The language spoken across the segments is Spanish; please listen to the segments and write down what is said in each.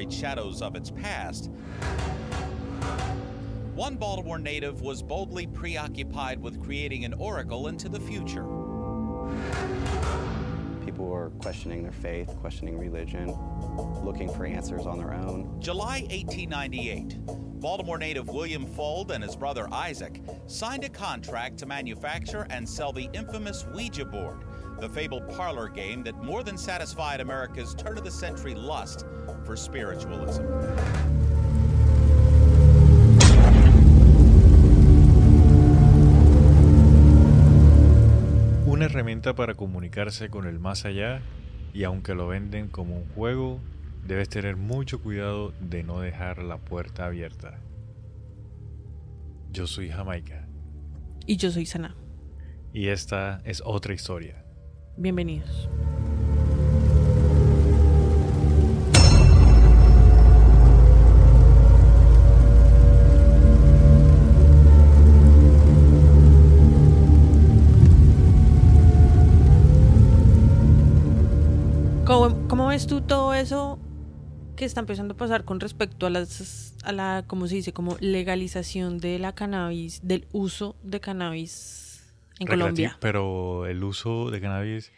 buried shadows of its past, one Baltimore native was boldly preoccupied with creating an oracle into the future. People were questioning their faith, questioning religion, looking for answers on their own. July 1898. Baltimore native William Fuld and his brother Isaac signed a contract to manufacture and sell the infamous Ouija board, the fabled parlor game that more than satisfied America's turn of the century lust for spiritualism. Una herramienta para comunicarse con el más allá y aunque lo venden como un juego, debes tener mucho cuidado de no dejar la puerta abierta. Yo soy Jamaica Y yo soy Sana. y esta es otra historia. Bienvenidos. ¿Cómo, ves tú todo eso que está empezando a pasar con respecto a las a la cómo se dice como legalización de la cannabis del uso de cannabis en Colombia? Pero el uso de cannabis,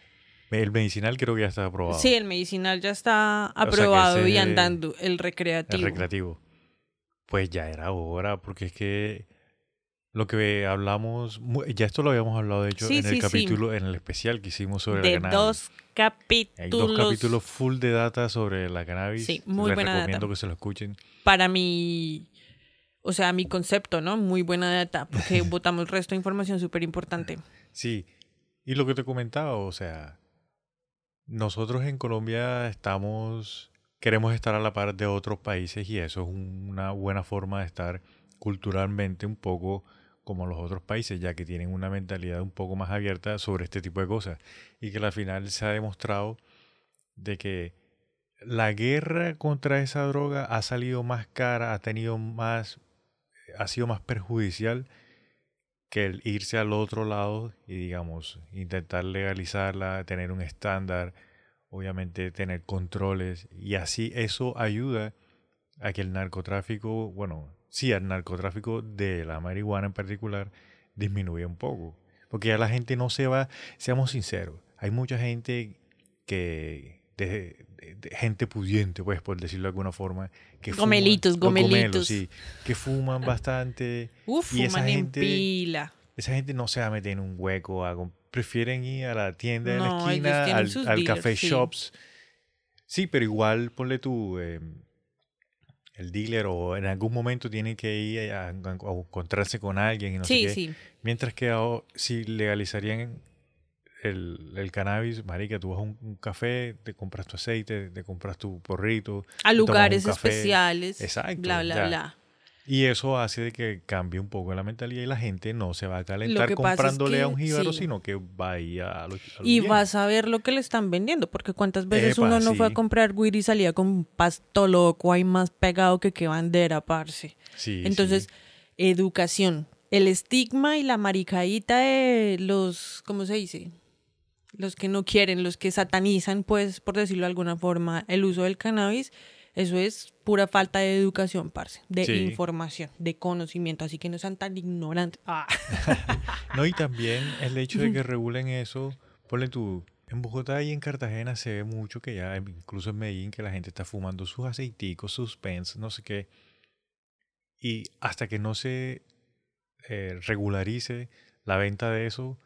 el medicinal creo que ya está aprobado. Sí, el medicinal ya está aprobado y andando. El el recreativo. recreativo. Pues ya era hora, porque es que lo que hablamos, ya esto lo habíamos hablado de hecho Sí, en el sí, sí. capítulo, en el especial que hicimos sobre de la cannabis. dos capítulos. Hay dos capítulos full de data sobre la cannabis. Sí, muy Les buena recomiendo data. que se lo escuchen. Para mi. O sea, mi concepto, ¿no? Muy buena data, porque botamos resto de información súper importante. Sí, y lo que te comentaba, o sea, nosotros en Colombia estamos, queremos estar a la par de otros países y eso es una buena forma de estar culturalmente un poco como los otros países, ya que tienen una mentalidad un poco más abierta sobre este tipo de cosas. Y que al final se ha demostrado de que la guerra contra esa droga ha salido más cara, ha tenido más, ha sido más perjudicial que el irse al otro lado y digamos intentar legalizarla, tener un estándar, obviamente tener controles. Y así eso ayuda a que el narcotráfico, bueno, sí, al narcotráfico de la marihuana en particular disminuya un poco, porque ya la gente no se va, seamos sinceros, hay mucha gente que de, de- de gente pudiente, pues por decirlo de alguna forma, que fuman- Gomelitos, gomelos, gomelitos. sí, que fuman bastante Uf, Y esa fuman en gente- pila. esa gente no se va a meter en un hueco. a prefieren ir a la tienda de No, la esquina, al, al dealers, café sí. shops. Sí, pero igual ponle tú. eh, el dealer o en algún momento tienen que ir a, a- a encontrarse con alguien y no sí, sé qué. sí. Mientras que ahora, si legalizarían el, el cannabis, marica, tú vas a un, un café, te compras tu aceite, te compras tu porrito. A lugares especiales. Exacto, Bla, bla, ya. bla. Y eso hace de que cambie un poco la mentalidad y la gente no se va a calentar es comprándole a un jíbaro, sí. sino que va a ir a los a los Y vas a ver lo que le están vendiendo, porque cuántas veces Epa, uno no fue a comprar weed y salía con un pasto loco ahí más pegado que qué bandera, parce. Sí, Entonces, educación. El estigma y la maricaíta de los, ¿cómo se dice? Los que no quieren, los que satanizan, pues, por decirlo de alguna forma, el uso del cannabis, eso es pura falta de educación, parce, de Sí. información, de conocimiento, así que no sean tan ignorantes. Ah. No, y también el hecho de que regulen eso, ponle tú, en Bogotá y en Cartagena se ve mucho que ya, incluso en Medellín, que la gente está fumando sus aceiticos, sus pens, no sé qué. Y hasta que no se eh, regularice la venta de eso,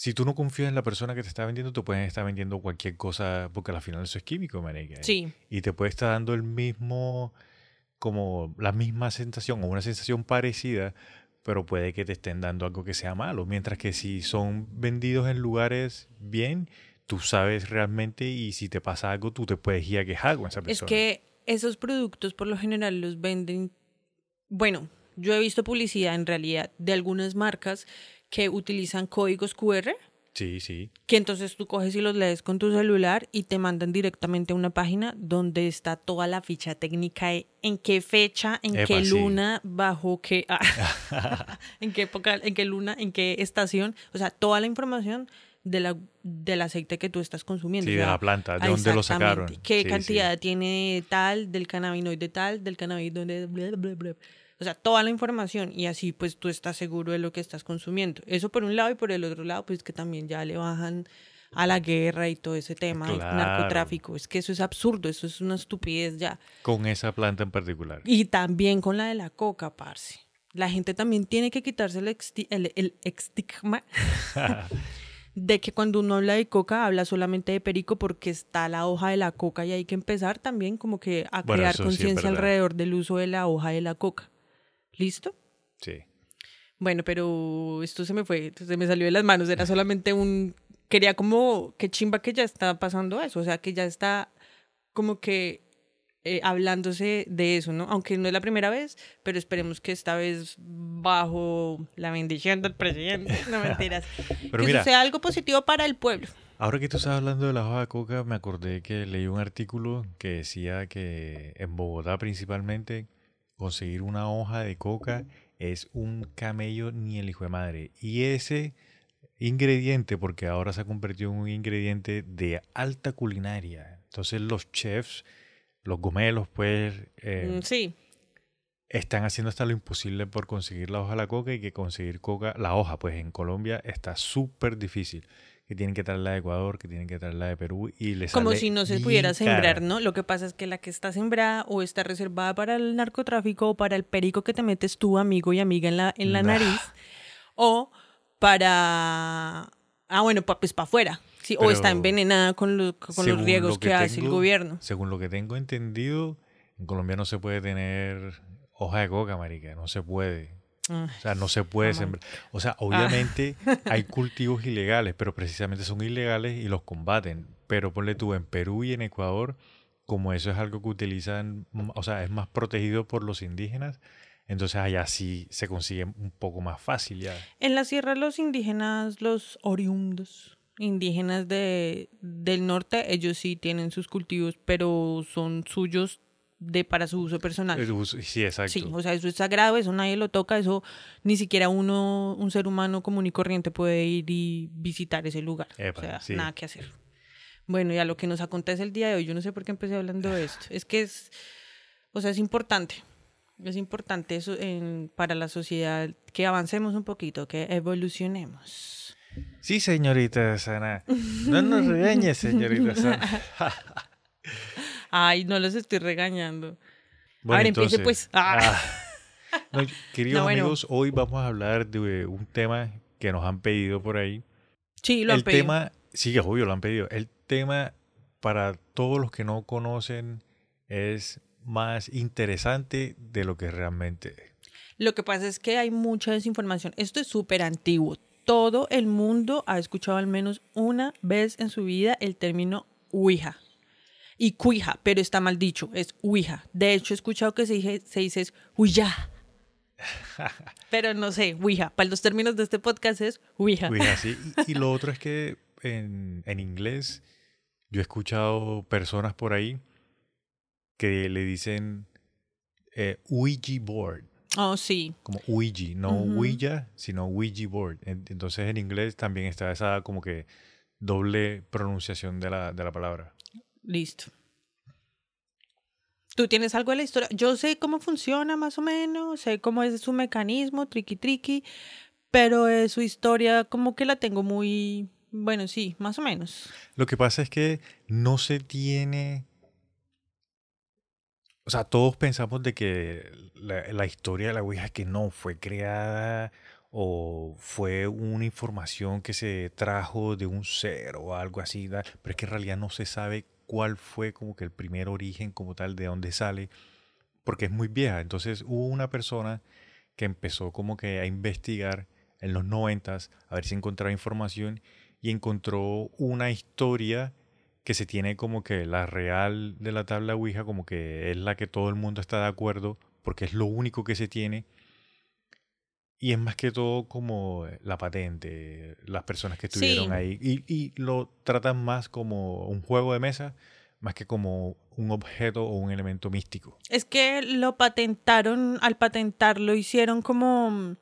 si tú no confías en la persona que te está vendiendo, te pueden estar vendiendo cualquier cosa, porque al final eso es químico, marica. Sí, y te puede estar dando el mismo, como la misma sensación o una sensación parecida, pero puede que te estén dando algo que sea malo. Mientras que si son vendidos en lugares bien, tú sabes realmente y si te pasa algo, tú te puedes ir a quejar con esa Es persona. que esos productos por lo general los venden, bueno, yo he visto publicidad en realidad de algunas marcas que utilizan códigos QR, Sí, sí. que entonces tú coges y los lees con tu celular y te mandan directamente a una página donde está toda la ficha técnica de en qué fecha, en Epa, qué sí. luna, bajo qué, ah, en qué época, en qué luna, en qué estación, o sea, toda la información de la, del aceite que tú estás consumiendo. Sí, o de sea, la planta, de dónde lo sacaron. ¿Qué Sí, sí. cantidad tiene tal, del cannabinoide tal, del cannabinoide bla, bla, bla? O sea, toda la información y así pues tú estás seguro de lo que estás consumiendo. Eso por un lado y por el otro lado pues que también ya le bajan a la guerra y todo ese tema del Claro. narcotráfico. Es que eso es absurdo, eso es una estupidez ya. Con esa planta en particular. Y también con la de la coca, parce. La gente también tiene que quitarse el, exti- el, el estigma de que cuando uno habla de coca habla solamente de perico porque está la hoja de la coca y hay que empezar también como que a Bueno, crear sí conciencia alrededor del uso de la hoja de la coca. ¿Listo? Sí. Bueno, pero esto se me fue, se me salió de las manos, era solamente un... Quería como, qué chimba que ya está pasando eso, o sea, que ya está como que eh, hablándose de eso, ¿no? Aunque no es la primera vez, pero esperemos que esta vez bajo la bendición del presidente, no mentiras, Pero que mira, sea algo positivo para el pueblo. ahora que tú estás hablando de la hoja de coca, me acordé que leí un artículo que decía que en Bogotá principalmente conseguir una hoja de coca es un camello ni el hijo de madre. Y ese ingrediente, porque ahora se ha convertido en un ingrediente de alta culinaria. Entonces los chefs, los gomelos, pues, eh, sí, están haciendo hasta lo imposible por conseguir la hoja de la coca y que conseguir coca, la hoja, pues en Colombia está súper difícil. Que tienen que traerla de Ecuador, que tienen que traerla de Perú y les como sale si no se pudiera sembrar. ¿no? Lo que pasa es que la que está sembrada o está reservada para el narcotráfico o para el perico que te metes tú, amigo y amiga, en la, en la Nah. nariz, o para... Ah, bueno, pa- pues para afuera. Sí, o está envenenada con, lo- con los riegos lo que, hace el gobierno. Según lo que tengo entendido, en Colombia no se puede tener hoja de coca, marica, no se puede. Ah, O sea, no se puede sembrar. O sea, obviamente hay cultivos ilegales, pero precisamente son ilegales y los combaten. Pero ponle tú, en Perú y en Ecuador, como eso es algo que utilizan, mm, o sea, es más protegido por los indígenas, entonces allá sí se consigue un poco más fácil ya. En la sierra los indígenas, los oriundos indígenas de, del norte, ellos sí tienen sus cultivos, pero son suyos de para su uso personal. Sí, exacto. Sí, o sea, eso es sagrado, eso nadie lo toca, eso ni siquiera uno, un ser humano común y corriente puede ir y visitar ese lugar. Epa, o sea, sí. nada que hacer. Bueno, y a lo que nos acontece el día de hoy, yo no sé por qué empecé hablando de esto. Es que es, o sea, es importante. Es importante eso en- para la sociedad que avancemos un poquito, que evolucionemos. Sí, señorita Sana. No nos regañe, señorita Sana. Ay, no los estoy regañando. Bueno, ver, empiece, pues. Ah. ah. No, queridos No, bueno. amigos, hoy vamos a hablar de un tema que nos han pedido por ahí. Sí, lo el han pedido. tema, sí, es obvio, lo han pedido. El tema, para todos los que no conocen, es más interesante de lo que realmente es. Lo que pasa es que hay mucha desinformación. Esto es súper antiguo. Todo el mundo ha escuchado al menos una vez en su vida el término Ouija. Y cuija, pero está mal dicho, es Ouija. De hecho, he escuchado que se dice, se dice es Ouija. Pero no sé, Ouija. Para los términos de este podcast es Ouija. Pues así. Y, y lo otro es que en, en inglés yo he escuchado personas por ahí que le dicen eh, Ouija board. Oh, sí. como Ouija, no Ujú. Ouija, sino Ouija board. En- Entonces en inglés también está esa como que doble pronunciación de la, de la palabra. Listo. ¿Tú tienes algo de la historia? Yo sé cómo funciona más o menos, sé cómo es su mecanismo, triqui triqui, pero de su historia como que la tengo muy, bueno, sí, más o menos. Lo que pasa es que no se tiene... O sea, todos pensamos de que la, historia de la Ouija que no fue creada o fue una información que se trajo de un ser o algo así, pero es que en realidad no se sabe cuál fue como que el primer origen como tal, de dónde sale, porque es muy vieja. Entonces hubo una persona que empezó como que a investigar en los noventas a ver si encontraba información y encontró una historia que se tiene como que la real de la tabla Ouija, como que es la que todo el mundo está de acuerdo, porque es lo único que se tiene. Y es más que todo como la patente, las personas que estuvieron Sí. ahí. Y, y lo tratan más como un juego de mesa, más que como un objeto o un elemento místico. Es que lo patentaron, al patentarlo hicieron como,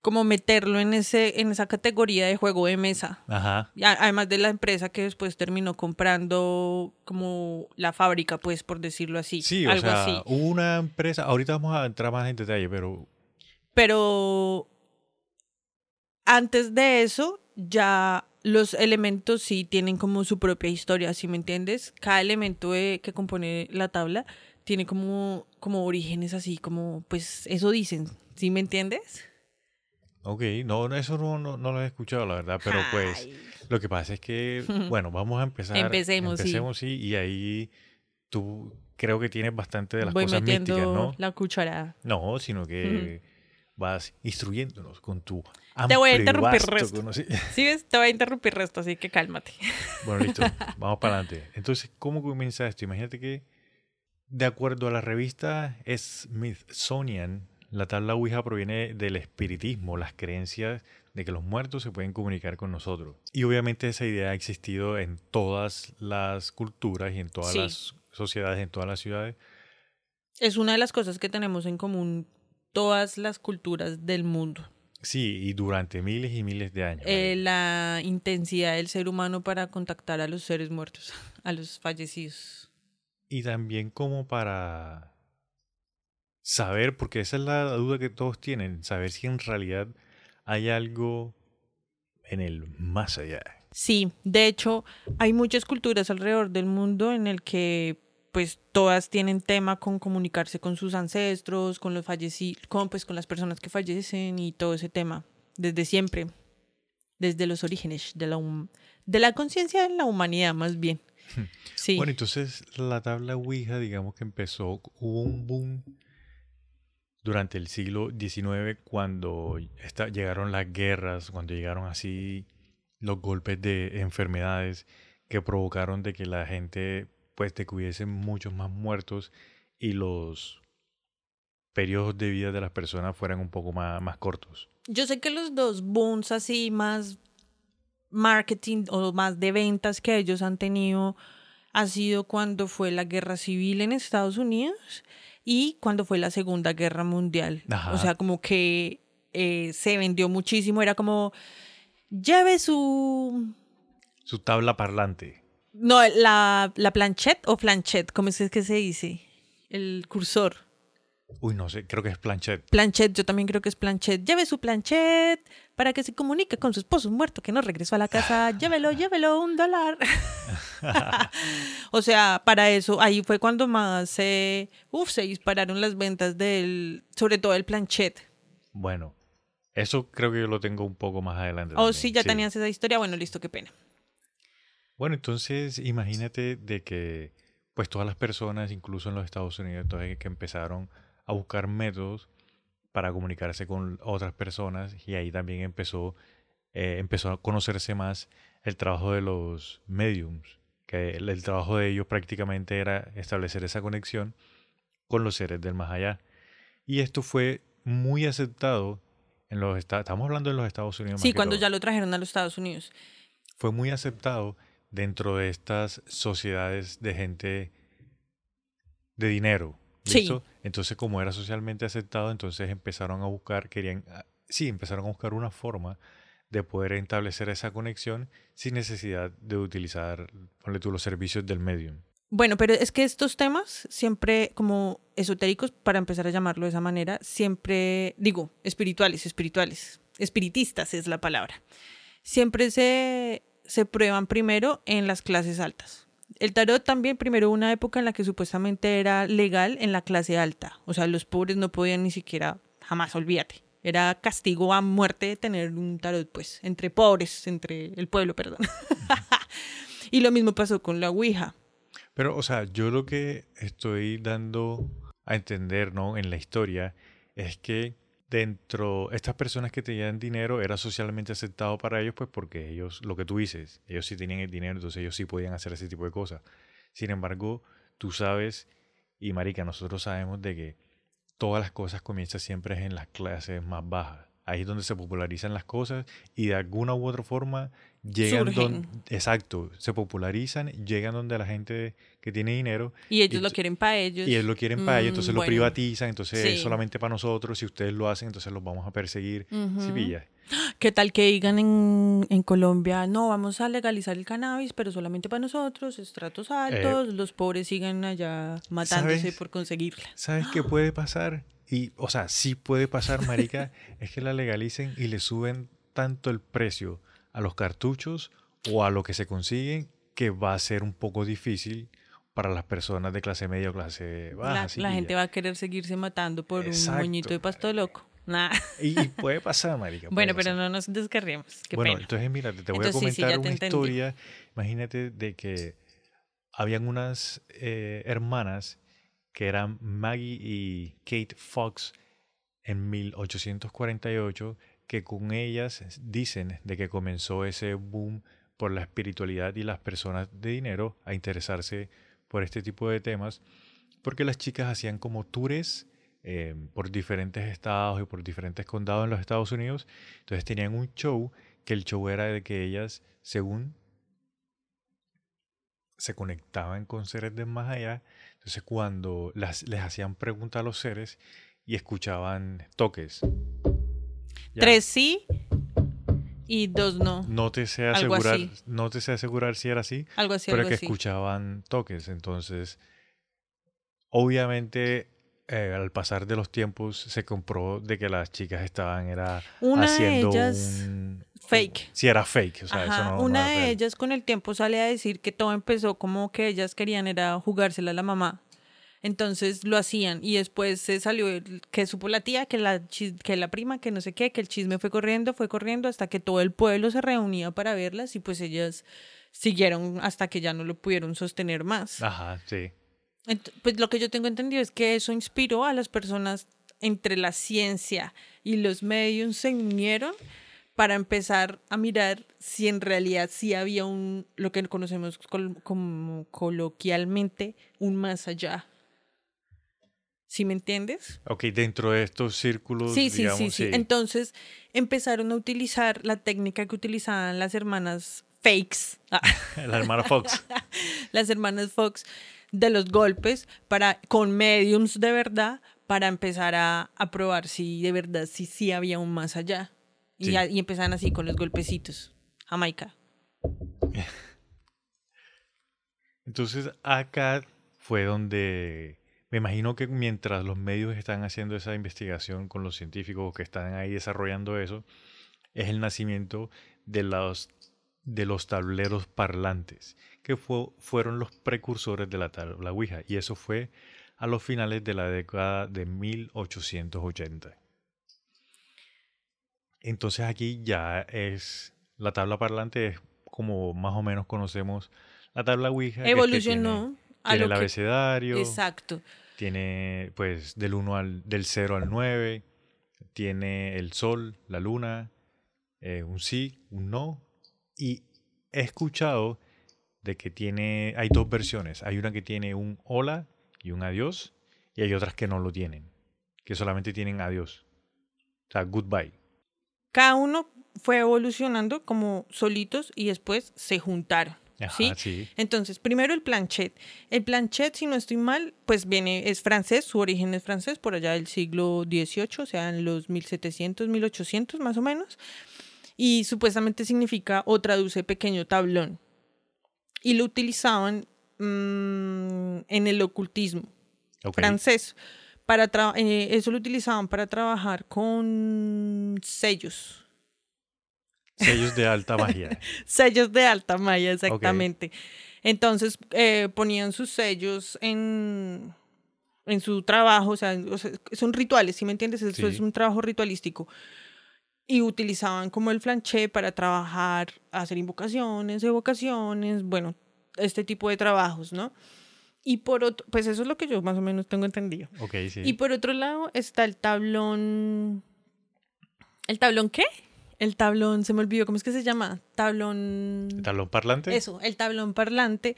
como meterlo en ese en esa categoría de juego de mesa. Ajá. Y Además de la empresa que después terminó comprando como la fábrica, pues por decirlo así, Sí, o sea, así. una empresa, ahorita vamos a entrar más en detalle, pero Pero antes de eso, ya los elementos sí tienen como su propia historia, ¿sí me entiendes? Cada elemento de- que compone la tabla tiene como, como orígenes así, como, pues eso dicen, ¿sí me entiendes? ok, no, no, eso no, no, no lo he escuchado, la verdad, pero pues lo que pasa es que, bueno, vamos a empezar. Empecemos. Empecemos, sí. y ahí tú creo que tienes bastante de las Voy cosas metiendo místicas, ¿no? la cucharada. No, sino que vas instruyéndonos con tu Te voy a amplio interrumpir resto. ¿Sí ves? Te voy a interrumpir resto, así que cálmate. Bueno, listo, vamos para adelante. Entonces, ¿cómo comienza esto? Imagínate que, de acuerdo a la revista Smithsonian, la tabla Ouija proviene del espiritismo, las creencias de que los muertos se pueden comunicar con nosotros. Y obviamente esa idea ha existido en todas las culturas y en todas Sí. las sociedades, en todas las ciudades. Es una de las cosas que tenemos en común todas las culturas del mundo. Sí, y durante miles y miles de años. Eh, la intensidad del ser humano para contactar a los seres muertos, a los fallecidos. Y también como para saber, porque esa es la duda que todos tienen, saber si en realidad hay algo en el más allá. Sí, de hecho, hay muchas culturas alrededor del mundo en el que pues todas tienen tema con comunicarse con sus ancestros, con los fallecidos, con pues con las personas que fallecen y todo ese tema desde siempre, desde los orígenes de la de la conciencia de la humanidad más bien. Sí. Bueno, entonces la tabla Ouija, digamos que empezó, hubo un boom durante el siglo XIX cuando esta- llegaron las guerras, cuando llegaron así los golpes de enfermedades que provocaron de que la gente pues de que hubiesen muchos más muertos y los periodos de vida de las personas fueran un poco más, más cortos. Yo sé que los dos booms así más marketing o más de ventas que ellos han tenido ha sido cuando fue la guerra civil en Estados Unidos y cuando fue la Segunda Guerra Mundial. Ajá. O sea, como que eh, se vendió muchísimo, era como, lleve su... Su tabla parlante. No, la, la planchette o planchette, ¿cómo es que se dice? El cursor. Uy, no sé, creo que es planchette. Planchette, yo también creo que es planchette. Lleve su planchette para que se comunique con su esposo muerto que no regresó a la casa. Llévelo, llévelo, un dólar. o sea, para eso, ahí fue cuando más se, uf, se dispararon las ventas del, sobre todo el planchette. Bueno, eso creo que yo lo tengo un poco más adelante. O también, si ya tenías esa historia, bueno, listo, qué pena. Bueno, entonces imagínate de que pues todas las personas, incluso en los Estados Unidos, entonces que empezaron a buscar métodos para comunicarse con otras personas y ahí también empezó, eh, empezó a conocerse más el trabajo de los mediums, que el, el trabajo de ellos prácticamente era establecer esa conexión con los seres del más allá. Y esto fue muy aceptado en los Estados estamos hablando de los Estados Unidos. Sí, cuando ya lo trajeron a los Estados Unidos. fue muy aceptado dentro de estas sociedades de gente de dinero. Sí. ¿listo? Entonces, como era socialmente aceptado, entonces empezaron a buscar, querían, ah, sí, empezaron a buscar una forma de poder establecer esa conexión sin necesidad de utilizar, ponle tú, los servicios del medium. Bueno, pero es que estos temas siempre como esotéricos, para empezar a llamarlo de esa manera, siempre, digo, espirituales, espirituales, espiritistas es la palabra, siempre se, se prueban primero en las clases altas. El tarot también primero una época en la que supuestamente era legal en la clase alta, o sea, los pobres no podían ni siquiera, jamás, olvídate. Era castigo a muerte tener un tarot, pues, entre pobres, entre el pueblo, perdón. y lo mismo pasó con la Ouija. Pero, o sea, yo lo que estoy dando a entender, ¿no? En la historia es que dentro, estas personas que tenían dinero era socialmente aceptado para ellos, pues porque ellos, lo que tú dices, ellos sí tenían el dinero, entonces ellos sí podían hacer ese tipo de cosas. Sin embargo, tú sabes, y Marica, nosotros sabemos de que todas las cosas comienzan siempre en las clases más bajas. ahí es donde se popularizan las cosas y de alguna u otra forma llegan donde, exacto, se popularizan, llegan donde la gente que tiene dinero. Y ellos lo quieren para ellos. Y ellos lo quieren para ellos, entonces lo mm, privatizan, entonces es solamente para nosotros, si ustedes lo hacen, entonces los vamos a perseguir. si pillas. ¿Qué tal que digan en, en, Colombia, no, vamos a legalizar el cannabis, pero solamente para nosotros, estratos eh, altos, los pobres sigan allá matándose por conseguirla? ¿Sabes qué puede pasar? Y, o sea, sí puede pasar, marica, es que la legalicen y le suben tanto el precio a los cartuchos o a lo que se consiguen, que va a ser un poco difícil para las personas de clase media o clase baja. La, la gente va a querer seguirse matando por un moñito de pasto loco. Nah. Y, puede pasar, marica. bueno, pero no nos descarriemos. bueno, entonces mira, te voy a comentar una historia. Imagínate de que habían unas eh, hermanas que eran Maggie y Kate Fox en 1848 que con ellas dicen de que comenzó ese boom por la espiritualidad y las personas de dinero a interesarse por este tipo de temas, porque las chicas hacían como tours eh, por diferentes estados y por diferentes condados en los Estados Unidos, entonces tenían un show que el show era de que ellas, según se conectaban con seres de más allá, entonces cuando las, les hacían preguntas a los seres y escuchaban toques, Tres sí y dos no. No te sé asegurar, no te sé asegurar si era así. Algo así, pero que escuchaban toques. Entonces, obviamente, eh, al pasar de los tiempos se comprobó de que las chicas estaban era una haciendo de ellas fake. Sí, era fake. O sea, eso no, una de ellas con el tiempo sale a decir que todo empezó como que ellas querían era jugársela a la mamá. Entonces lo hacían y después se salió que supo la tía, que la, que la prima, que no sé qué, que el chisme fue corriendo, fue corriendo hasta que todo el pueblo se reunía para verlas y pues ellas siguieron hasta que ya no lo pudieron sostener más. Ajá, sí. pues lo que yo tengo entendido es que eso inspiró a las personas entre la ciencia y los medios se unieron para empezar a mirar si en realidad sí había un, lo que conocemos como coloquialmente, un más allá. ¿Sí me entiendes? Ok, dentro de estos círculos. Sí, sí, sí, sí, Entonces empezaron a utilizar la técnica que utilizaban las hermanas Fakes. la hermana Fox. las hermanas Fox de los golpes para con mediums de verdad para empezar a, probar si de verdad sí sí había un más allá. Y, y empezaron así con los golpecitos. Jamaica. Entonces acá fue donde me imagino que mientras los medios están haciendo esa investigación con los científicos que están ahí desarrollando eso, es el nacimiento de los, de los tableros parlantes, que fueron los precursores de la tabla Ouija. Y eso fue a los finales de la década de 1880. Entonces aquí ya es la tabla parlante es como más o menos conocemos la tabla Ouija. Evolucionó. Tiene, el abecedario. Exacto. Tiene pues del 1 al del 0 al 9, tiene el sol, la luna, eh, un sí, un no y he escuchado de que tiene hay dos versiones, hay una que tiene un hola y un adiós y hay otras que no lo tienen, que solamente tienen adiós. O sea, goodbye. Cada uno fue evolucionando como solitos y después se juntaron. ¿Sí? Entonces, primero el planchet. El planchet, si no estoy mal, pues viene, es francés, su origen es francés, por allá del siglo XVIII, o sea, en los 1700, 1800 más o menos. Y supuestamente significa o traduce pequeño tablón. Y lo utilizaban mm, en el ocultismo francés. Para eh, eso lo utilizaban para trabajar con sellos Sellos de alta magia. sellos de alta magia, exactamente. Entonces eh, ponían sus sellos en, en su trabajo, o sea, son rituales, ¿sí me entiendes? Eso es un trabajo ritualístico. Y utilizaban como el flanché para trabajar, hacer invocaciones, evocaciones, bueno, este tipo de trabajos, ¿no? Y por otro, pues eso es lo que yo más o menos tengo entendido. Ok, sí. Y por otro lado está el tablón. ¿El tablón qué? El tablón, se me olvidó, ¿cómo es que se llama? Tablón... ¿El tablón parlante? Eso, el tablón parlante.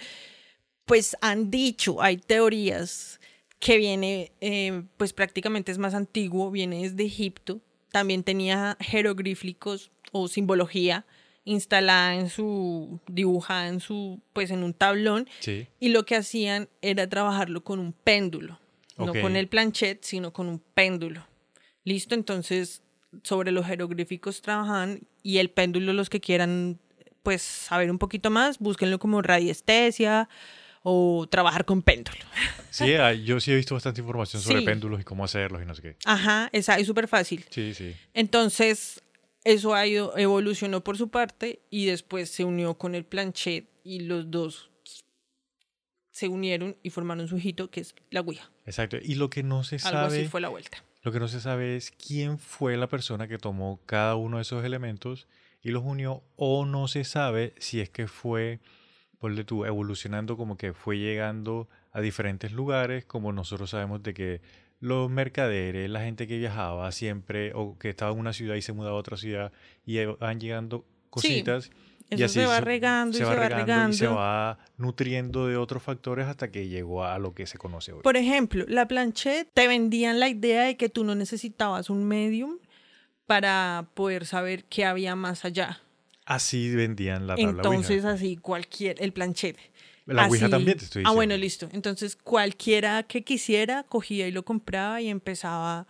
Pues han dicho, hay teorías que viene, eh, pues prácticamente es más antiguo, viene desde Egipto también tenía jeroglíficos o simbología instalada en su, dibujada en su, pues en un tablón. Sí. Y lo que hacían era trabajarlo con un péndulo. No Ok. con el planchet, sino con un péndulo. Listo, entonces sobre los jeroglíficos trabajaban y el péndulo, los que quieran pues saber un poquito más, búsquenlo como radiestesia o trabajar con péndulo. Sí, ah, yo sí he visto bastante información sobre Sí. péndulos y cómo hacerlos y no sé qué. Ajá, esa es súper fácil. Sí, sí. Entonces, eso ha ido, evolucionó por su parte y después se unió con el planchet y los dos se unieron y formaron su hijito, que es la Ouija. Exacto. Y lo que no se Algo así sabe, fue la vuelta. Lo que no se sabe es quién fue la persona que tomó cada uno de esos elementos y los unió o no se sabe si es que fue, ponle tú, evolucionando como que fue llegando a diferentes lugares, como nosotros sabemos de que los mercaderes, la gente que viajaba siempre o que estaba en una ciudad y se mudaba a otra ciudad y van llegando cositas. Y Eso se va regando y se va regando y se regando. va nutriendo de otros factores hasta que llegó a lo que se conoce hoy. Por ejemplo, la planchette te vendían la idea de que tú no necesitabas un medium para poder saber qué había más allá. Así vendían la tabla Entonces, Ouija. así cualquier, el planchete. La Ouija Así- también te estoy Ah, diciendo. bueno, listo. Entonces, cualquiera que quisiera cogía y lo compraba y empezaba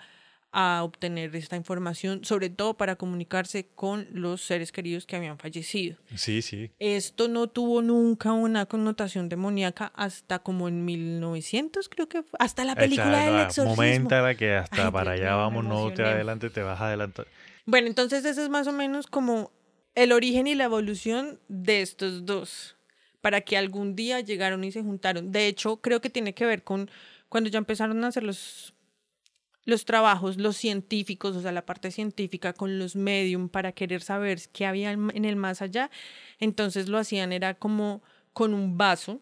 a obtener esta información, sobre todo para comunicarse con los seres queridos que habían fallecido. Sí, sí. Esto no tuvo nunca una connotación demoníaca hasta como en 1900, creo que fue. Hasta la película Esta- del exorcismo. Momenta la que hasta Ay, para allá vamos, no te adelante, te vas adelantar. Bueno, entonces ese es más o menos como el origen y la evolución de estos dos, para que algún día llegaron y se juntaron. De hecho, creo que tiene que ver con cuando ya empezaron a hacer los, los trabajos, los científicos, o sea, la parte científica con los medium para querer saber qué había en el más allá. Entonces lo hacían era como con un vaso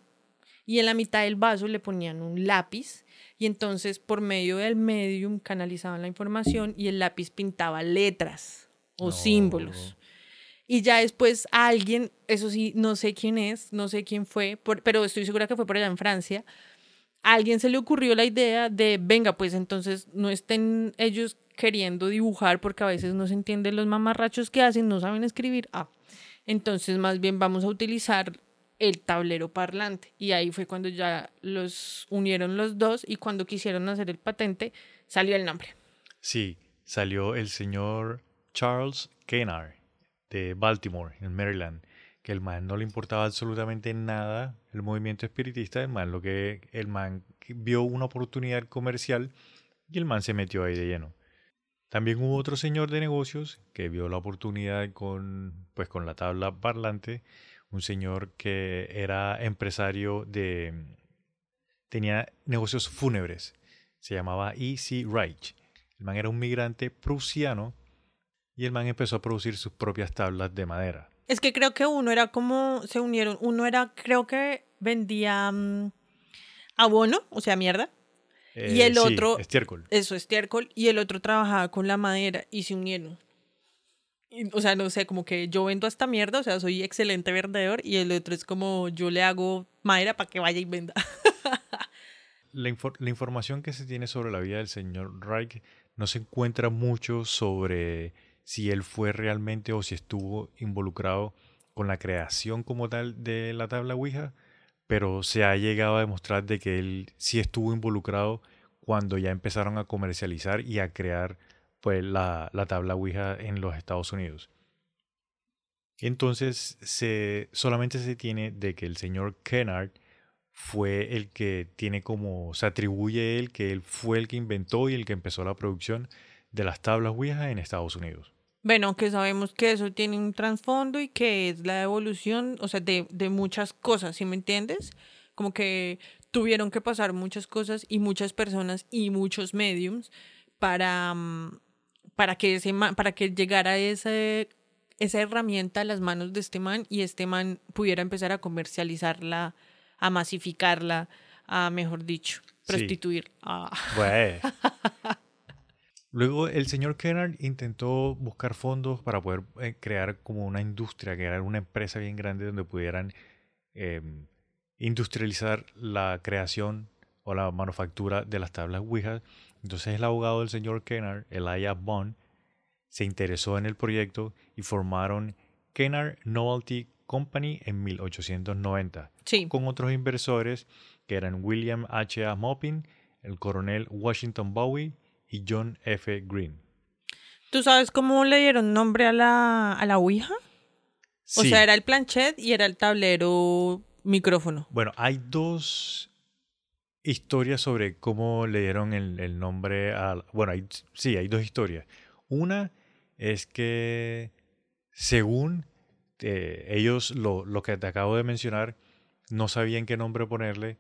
y en la mitad del vaso le ponían un lápiz y entonces por medio del medium canalizaban la información y el lápiz pintaba letras o No. símbolos. Y ya después alguien, eso sí, no sé quién es, no sé quién fue, por- pero estoy segura que fue por allá en Francia, alguien se le ocurrió la idea de, venga, pues entonces no estén ellos queriendo dibujar porque a veces no se entienden los mamarrachos que hacen, no saben escribir. Ah, entonces más bien vamos a utilizar el tablero parlante. Y ahí fue cuando ya los unieron los dos y cuando quisieron hacer el patente salió el nombre. Sí, salió el señor Charles Kennard de Baltimore, en Maryland, que el man no le importaba absolutamente nada el movimiento espiritista, el man lo que el man vio una oportunidad comercial y el man se metió ahí de lleno. También hubo otro señor de negocios que vio la oportunidad con pues con la tabla parlante, un señor que era empresario de tenía negocios fúnebres. Se llamaba E.C. Reich. El man era un migrante prusiano y el man empezó a producir sus propias tablas de madera. Es que creo que uno era como, se unieron, uno era, creo que vendía mm, abono, o sea, mierda, Y el Eh, sí, otro- estiércol. eso, estiércol, y el otro trabajaba con la madera y se unieron. Y, o sea, no sé, como que yo vendo esta mierda, o sea, soy excelente vendedor, y el otro es como yo le hago madera para que vaya y venda. La, infor- la información que se tiene sobre la vida del señor Reich no se encuentra mucho sobre si él fue realmente o si estuvo involucrado con la creación como tal de la tabla Ouija, pero se ha llegado a demostrar de que él sí estuvo involucrado cuando ya empezaron a comercializar y a crear pues la, la tabla Ouija en los Estados Unidos. Entonces se, solamente se tiene de que el señor Kennard fue el que tiene como, se atribuye él que él fue el que inventó y el que empezó la producción de las tablas Ouija en Estados Unidos. Bueno, que sabemos que eso tiene un trasfondo y que es la evolución, o sea, de, de muchas cosas, ¿sí me entiendes? Como que tuvieron que pasar muchas cosas y muchas personas y muchos mediums para, mm, para, que, ese para que llegara ese, esa herramienta a las manos de este man y este man pudiera empezar a comercializarla, a masificarla, a, mejor dicho, prostituir. Ah. Luego el señor Kennard intentó buscar fondos para poder eh, crear como una industria, crear una empresa bien grande donde pudieran eh, industrializar la creación o la manufactura de las tablas Ouija. Entonces el abogado del señor Kennard, Elijah Bond, se interesó en el proyecto y formaron Kennard Novelty Company en 1890, Sí. con otros inversores que eran William H. A. Maupin, el coronel Washington Bowie y John F. Green. ¿Tú sabes cómo le dieron nombre a la, a la Ouija? O Sí. sea, era el planchet y era el tablero micrófono. Bueno, hay dos historias sobre cómo le dieron el, el nombre a... Bueno, hay, sí, hay dos historias. Una es que según eh, ellos, lo, lo que te acabo de mencionar, no sabían qué nombre ponerle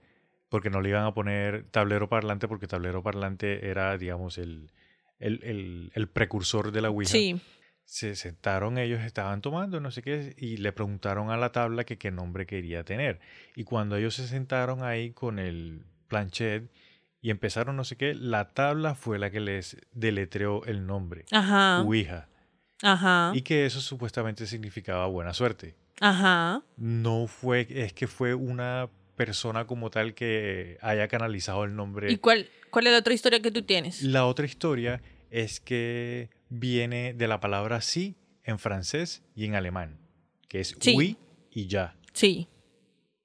porque no le iban a poner tablero parlante porque tablero parlante era, digamos, el, el, el- el precursor de la Ouija Sí. se sentaron ellos, estaban tomando, no sé qué, y le preguntaron a la tabla que qué nombre quería tener. Y cuando ellos se sentaron ahí con el planchet y empezaron no sé qué, la tabla fue la que les deletreó el nombre, Ajá. Ouija. Ajá. Y que eso supuestamente significaba buena suerte. Ajá. No fue, es que fue una persona como tal que haya canalizado el nombre. ¿Y cuál, cuál es la otra historia que tú tienes? La otra historia es que viene de la palabra sí en francés y en alemán, que es Sí. oui y ya. Sí.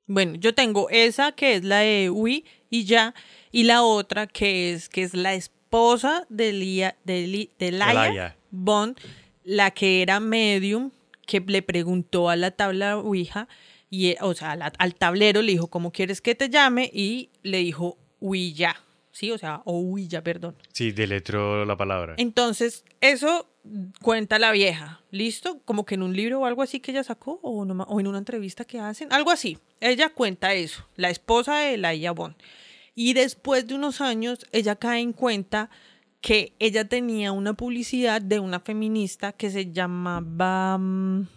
Bueno, yo tengo esa que es la de Uy y ya, y la otra que es que es la esposa de, Lia, de, Li- de Laia Laia. Bond, la que era medium, que le preguntó a la tabla Ouija, y, eh, o sea, la- al tablero le dijo, ¿cómo quieres que te llame? Y le dijo Ouija, ¿sí? O sea, o Ouija, perdón. Sí, deletreó la palabra. Entonces, eso cuenta la vieja, ¿listo? Como que en un libro o algo así que ella sacó, o, no o en una entrevista que hacen, algo así. Ella cuenta eso, la esposa de Laia Bond. Y después de unos años, ella cae en cuenta que ella tenía una publicidad de una feminista que se llamaba mm,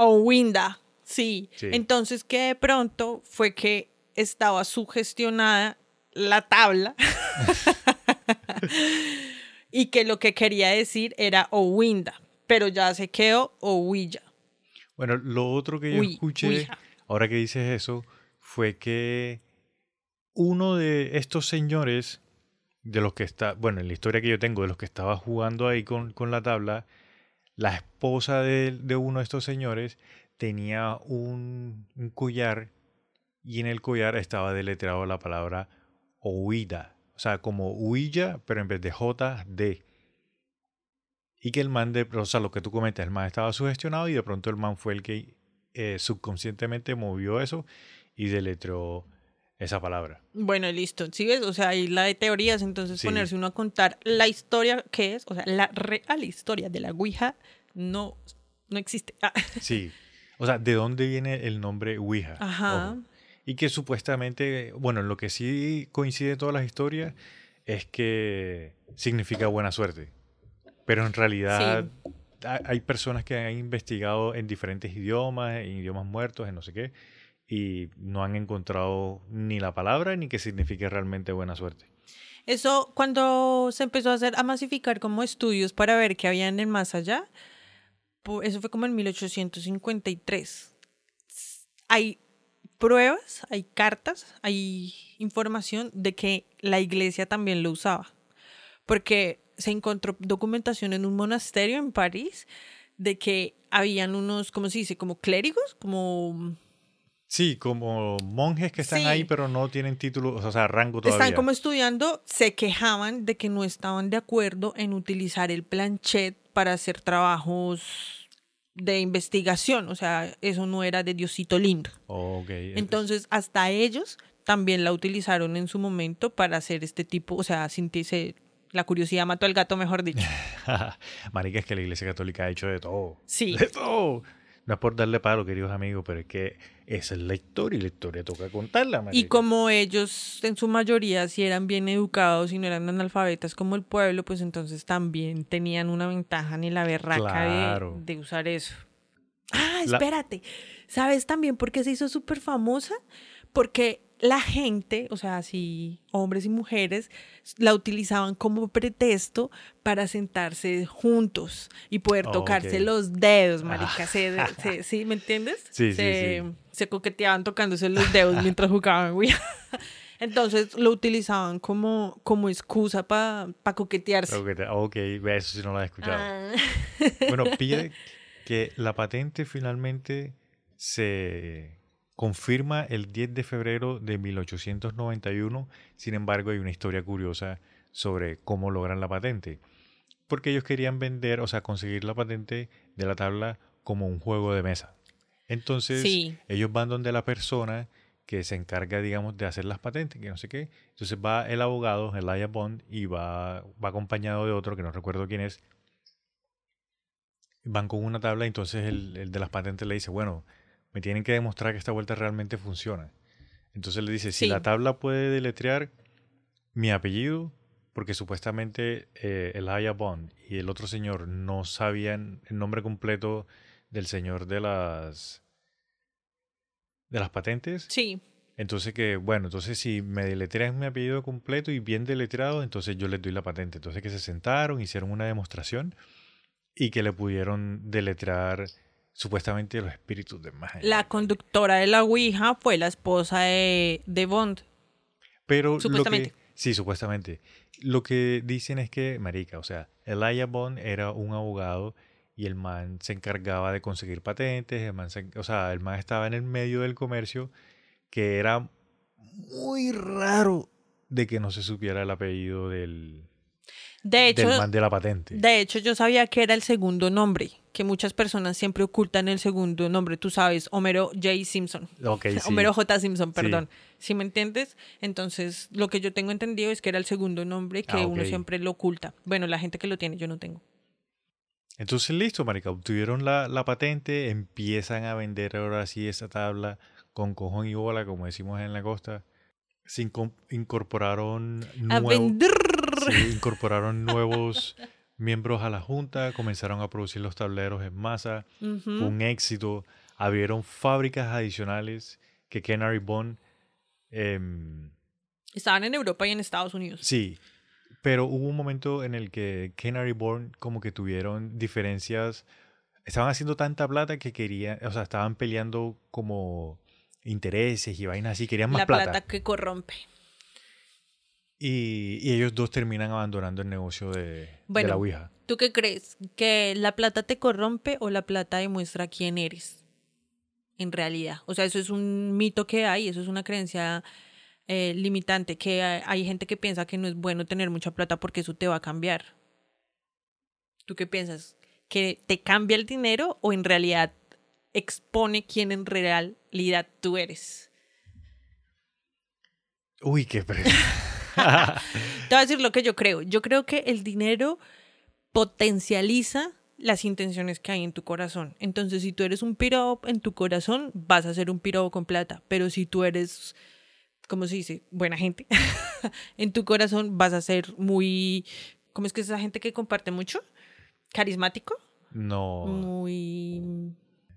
Oída, Owinda, sí. Sí. Entonces, que de pronto fue que estaba sugestionada la tabla y que lo que quería decir era Owinda, pero ya se quedó Owilla. Bueno, lo otro que yo Uy, escuché, Ouija. ahora que dices eso, fue que uno de estos señores, de los que está, bueno, en la historia que yo tengo, de los que estaba jugando ahí con, con la tabla, la esposa de, uno de estos señores tenía un, collar y en el collar estaba deletreado la palabra oída, o sea, como huilla, pero en vez de J, D. Y que el man, de, o sea, lo que tú comentas, el man estaba sugestionado y de pronto el man fue el que eh, subconscientemente movió eso y deletreó esa palabra. Bueno, listo. ¿Sí ves? O sea, ahí la de teorías, entonces Sí. ponerse uno a contar la historia que es, o sea, la real historia de la Ouija no, no existe. Ah, Sí. O sea, ¿de dónde viene el nombre Ouija? Ajá. Ojo. Y que supuestamente, bueno, lo que sí coincide en todas las historias es que significa buena suerte. Pero en realidad ha- hay personas que han investigado en diferentes idiomas, en idiomas muertos, en no sé qué, y no han encontrado ni la palabra ni que signifique realmente buena suerte. Eso cuando se empezó a hacer, a masificar como estudios para ver qué había en el más allá, eso fue como en 1853. Hay pruebas, hay cartas, hay información de que la iglesia también lo usaba. Porque se encontró documentación en un monasterio en París de que habían unos, ¿cómo se dice? Como clérigos, como Sí, como monjes que están Sí. ahí pero no tienen título, o sea, rango todavía. Están como estudiando, se quejaban de que no estaban de acuerdo en utilizar el planchet para hacer trabajos de investigación, o sea, eso no era de Diosito lindo. Ok. Entonces, hasta ellos también la utilizaron en su momento para hacer este tipo, o sea, sentirse la curiosidad mató al gato, mejor dicho. Marica, es que la Iglesia Católica ha hecho de todo. Sí. De todo. No es por darle palo, queridos amigos, pero es que esa es la historia y la historia toca contarla, Y como ellos en su mayoría si eran bien educados y no eran analfabetas como el pueblo, pues entonces también tenían una ventaja ni la berraca de- Claro. de, usar eso. Ah, La- espérate. ¿Sabes también por qué se hizo súper famosa? Porque la gente, o sea, sí, hombres y mujeres, la utilizaban como pretexto para sentarse juntos y poder Oh, tocarse los dedos, marica. Se- se- ¿Sí? ¿Me entiendes? Sí, sí, se, sí. se coqueteaban tocándose los dedos mientras jugaban Ouija. Entonces lo utilizaban como, como excusa para coquetearse. Que te- ok, eso sí no lo he escuchado. Ah. Bueno, pille que la patente finalmente se confirma el 10 de febrero de 1891. Sin embargo, hay una historia curiosa sobre cómo logran la patente. Porque ellos querían vender, o sea, conseguir la patente de la tabla como un juego de mesa. Entonces, Sí. ellos van donde la persona que se encarga, digamos, de hacer las patentes, que no sé qué. Entonces va el abogado, Elijah Bond, y va, va acompañado de otro, que no recuerdo quién es, van con una tabla y entonces el, el de las patentes le dice, bueno, me tienen que demostrar que esta vuelta realmente funciona. Entonces le dice, si Sí. la tabla puede deletrear mi apellido, porque supuestamente eh, Elijah Bond y el otro señor no sabían el nombre completo del señor de las de las patentes. Sí, Entonces que, bueno, entonces si me deletrean mi apellido completo y bien deletreado, entonces yo les doy la patente. Entonces que se sentaron, hicieron una demostración y que le pudieron deletrear supuestamente los espíritus de la conductora de la Ouija fue la esposa de, de Bond. Pero lo Supuestamente. que sí, supuestamente. Lo que dicen es que, marica, o sea, Elijah Bond era un abogado y el man se encargaba de conseguir patentes, el man se- o sea, el man estaba en el medio del comercio que era muy raro de que no se supiera el apellido del, De hecho, del man de la patente. de hecho, yo sabía que era el segundo nombre, que muchas personas siempre ocultan el segundo nombre. Tú sabes, Homero J. Simpson. Ok, sí. Homero J. Simpson, perdón. ¿Sí me entiendes? Entonces, lo que yo tengo entendido es que era el segundo nombre que Ah, uno ok. siempre lo oculta. Bueno, la gente que lo tiene, yo no tengo. Entonces, listo, marica, obtuvieron la, la patente, empiezan a vender ahora sí esa tabla con cojón y bola, como decimos en la costa. Se inco- incorporaron A nuevos, sí, incorporaron nuevos miembros a la junta, comenzaron a producir los tableros en masa, fue un éxito, abrieron fábricas adicionales que Canary Bond, em, Estaban en Europa y en Estados Unidos. sí, pero hubo un momento en el que Canary Born como que tuvieron diferencias, estaban haciendo tanta plata que querían, o sea, estaban peleando como intereses y vainas así, querían más la plata. plata. que corrompe. Y, y ellos dos terminan abandonando el negocio de, de Bueno. la Ouija. ¿Tú qué crees? ¿Que la plata te corrompe o la plata demuestra quién eres? En realidad. O sea, eso es un mito que hay, eso es una creencia eh, limitante, que hay, gente que piensa que no es bueno tener mucha plata porque eso te va a cambiar. ¿Tú qué piensas? ¿Que te cambia el dinero o en realidad expone quién en realidad tú eres? Uy, qué pre... Te voy a decir lo que yo creo. Yo creo que el dinero potencializa las intenciones que hay en tu corazón. Entonces, si tú eres un piro en tu corazón, vas a ser un piro con plata. Pero si tú eres, ¿cómo se dice? Buena gente. en tu corazón vas a ser muy, ¿cómo es que es esa gente que comparte mucho? Carismático, No. muy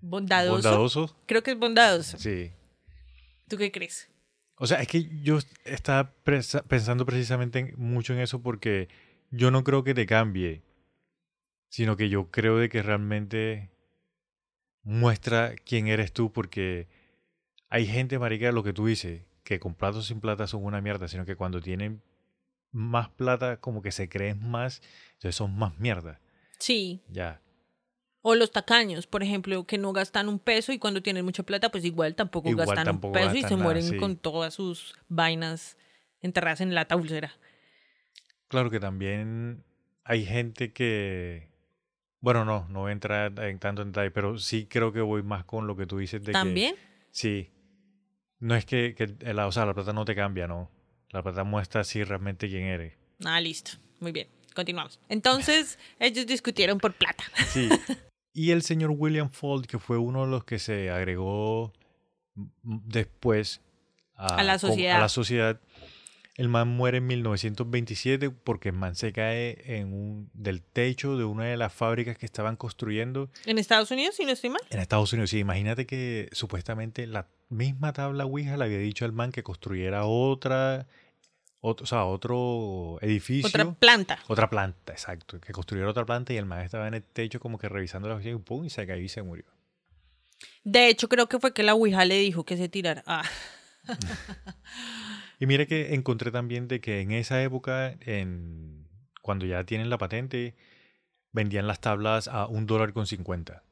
bondadoso. ¿Bondadoso? Creo que es bondadoso. Sí. ¿Tú qué crees? O sea, es que yo estaba pensando precisamente en- mucho en eso porque yo no creo que te cambie, sino que yo creo de que realmente muestra quién eres tú porque hay gente, marica, lo que tú dices, que con plata o sin plata son una mierda, sino que cuando tienen más plata como que se creen más, entonces son más mierda. Sí. Ya. O los tacaños, por ejemplo, que no gastan un peso y cuando tienen mucha plata, pues igual tampoco Igual gastan tampoco un peso y se nada, mueren sí. con todas sus vainas enterradas en la úlcera. Claro que también hay gente que... Bueno, no, no voy a entrar en tanto en detalle, pero sí creo que voy más con lo que tú dices de que... ¿También? Sí. No es que, que la, o sea, la plata no te cambia, no. La plata muestra si realmente quién eres. Ah, listo. Muy bien. Continuamos. Entonces, ellos discutieron por plata. Sí. y el señor William Ford, que fue uno de los que se agregó después A la com- sociedad. a la sociedad, el man muere en 1927 porque el man se cae en un, del techo de una de las fábricas que estaban construyendo ¿En Estados Unidos, si no estoy mal? en Estados Unidos. Sí, imagínate que supuestamente la misma tabla Ouija le había dicho al man que construyera otra, otro, o sea, otro edificio. Otra planta. Otra planta, exacto. Que construyera otra planta y el man estaba en el techo como que revisando la oficina y pum, y se cayó y se murió. De hecho, creo que fue que la Ouija le dijo que se tirara. Ah, Y mire que encontré también de que en esa época, en, cuando ya tienen la patente, vendían las tablas a un dólar con cincuenta.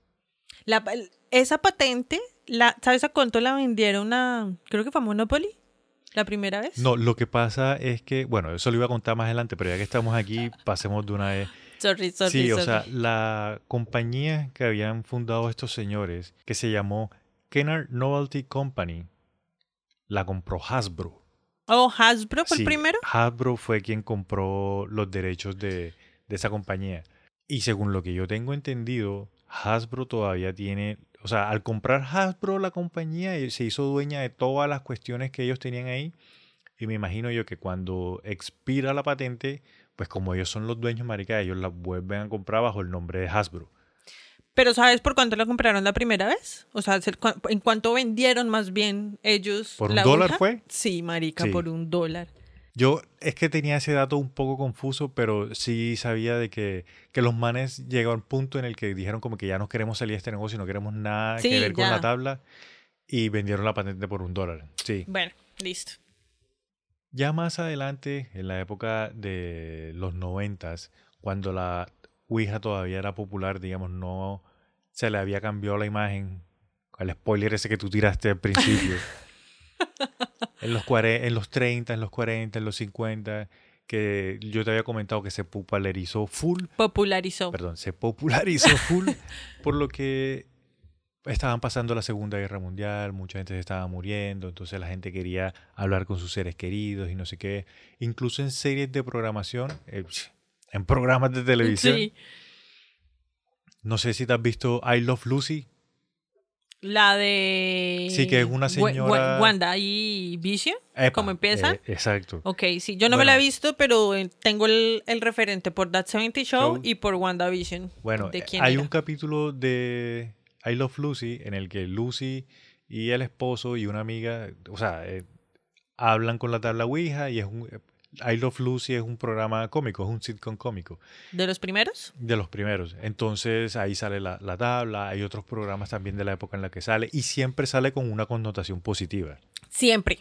La, esa patente, la, ¿sabes a cuánto la vendieron a, creo que fue a Monopoly? ¿La primera vez? No, lo que pasa es que, bueno, eso lo iba a contar más adelante, pero ya que estamos aquí, pasemos de una vez. Sorry, sorry, Sí, o sea, la compañía que habían fundado estos señores, que se llamó Kennard Novelty Company, la compró Hasbro. Oh, Hasbro fue Sí, el primero. Hasbro fue quien compró los derechos de, de esa compañía. Y según lo que yo tengo entendido, Hasbro todavía tiene, o sea, al comprar Hasbro la compañía se hizo dueña de todas las cuestiones que ellos tenían ahí. Y me imagino yo que cuando expira la patente, pues como ellos son los dueños, marica, ellos la vuelven a comprar bajo el nombre de Hasbro. Pero ¿sabes por cuánto la compraron la primera vez? O sea, ¿se- cu- ¿en cuánto vendieron más bien ellos? ¿Por un la dólar Ouija? fue? Sí, marica, Sí. por un dólar. Yo es que tenía ese dato un poco confuso, pero sí sabía de que, que los manes llegaron a un punto en el que dijeron como que ya no queremos salir de este negocio, no queremos nada Sí, que ver con ya. la tabla y vendieron la patente por un dólar. Sí. Bueno, listo. Ya más adelante, en la época de los noventas, cuando la Ouija todavía era popular, digamos, no se le había cambiado la imagen. El spoiler ese que tú tiraste al principio. en, los cuare- en los 30, en los 40, en los 50, que yo te había comentado que se popularizó full, Popularizó. perdón, se popularizó full, por lo que estaban pasando la Segunda Guerra Mundial, mucha gente se estaba muriendo, entonces la gente quería hablar con sus seres queridos y no sé qué. Incluso en series de programación, eh, en programas de televisión. Sí. No sé si te has visto I Love Lucy. La de... Sí, que es una señora- Wanda y Vision. ¿Cómo empieza? eh, exacto. Ok, sí, yo no me la he visto, pero eh, tengo el, el referente por That 70 Show Show. y por WandaVision. Bueno, ¿De eh, quién hay era? un capítulo de I Love Lucy en el que Lucy y el esposo y una amiga, o sea, eh, hablan con la tabla Ouija y es un... I Love Lucy es un programa cómico, es un sitcom cómico, ¿De los primeros? de los primeros. Entonces ahí sale la, la tabla, hay otros programas también de la época en la que sale y siempre sale con una connotación positiva. Siempre.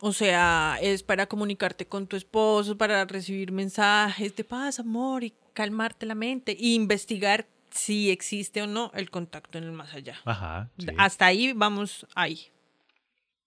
O sea, es para comunicarte con tu esposo, para recibir mensajes de paz, amor y calmarte la mente e investigar si existe o no el contacto en el más allá. Ajá. sí. Hasta ahí vamos ahí.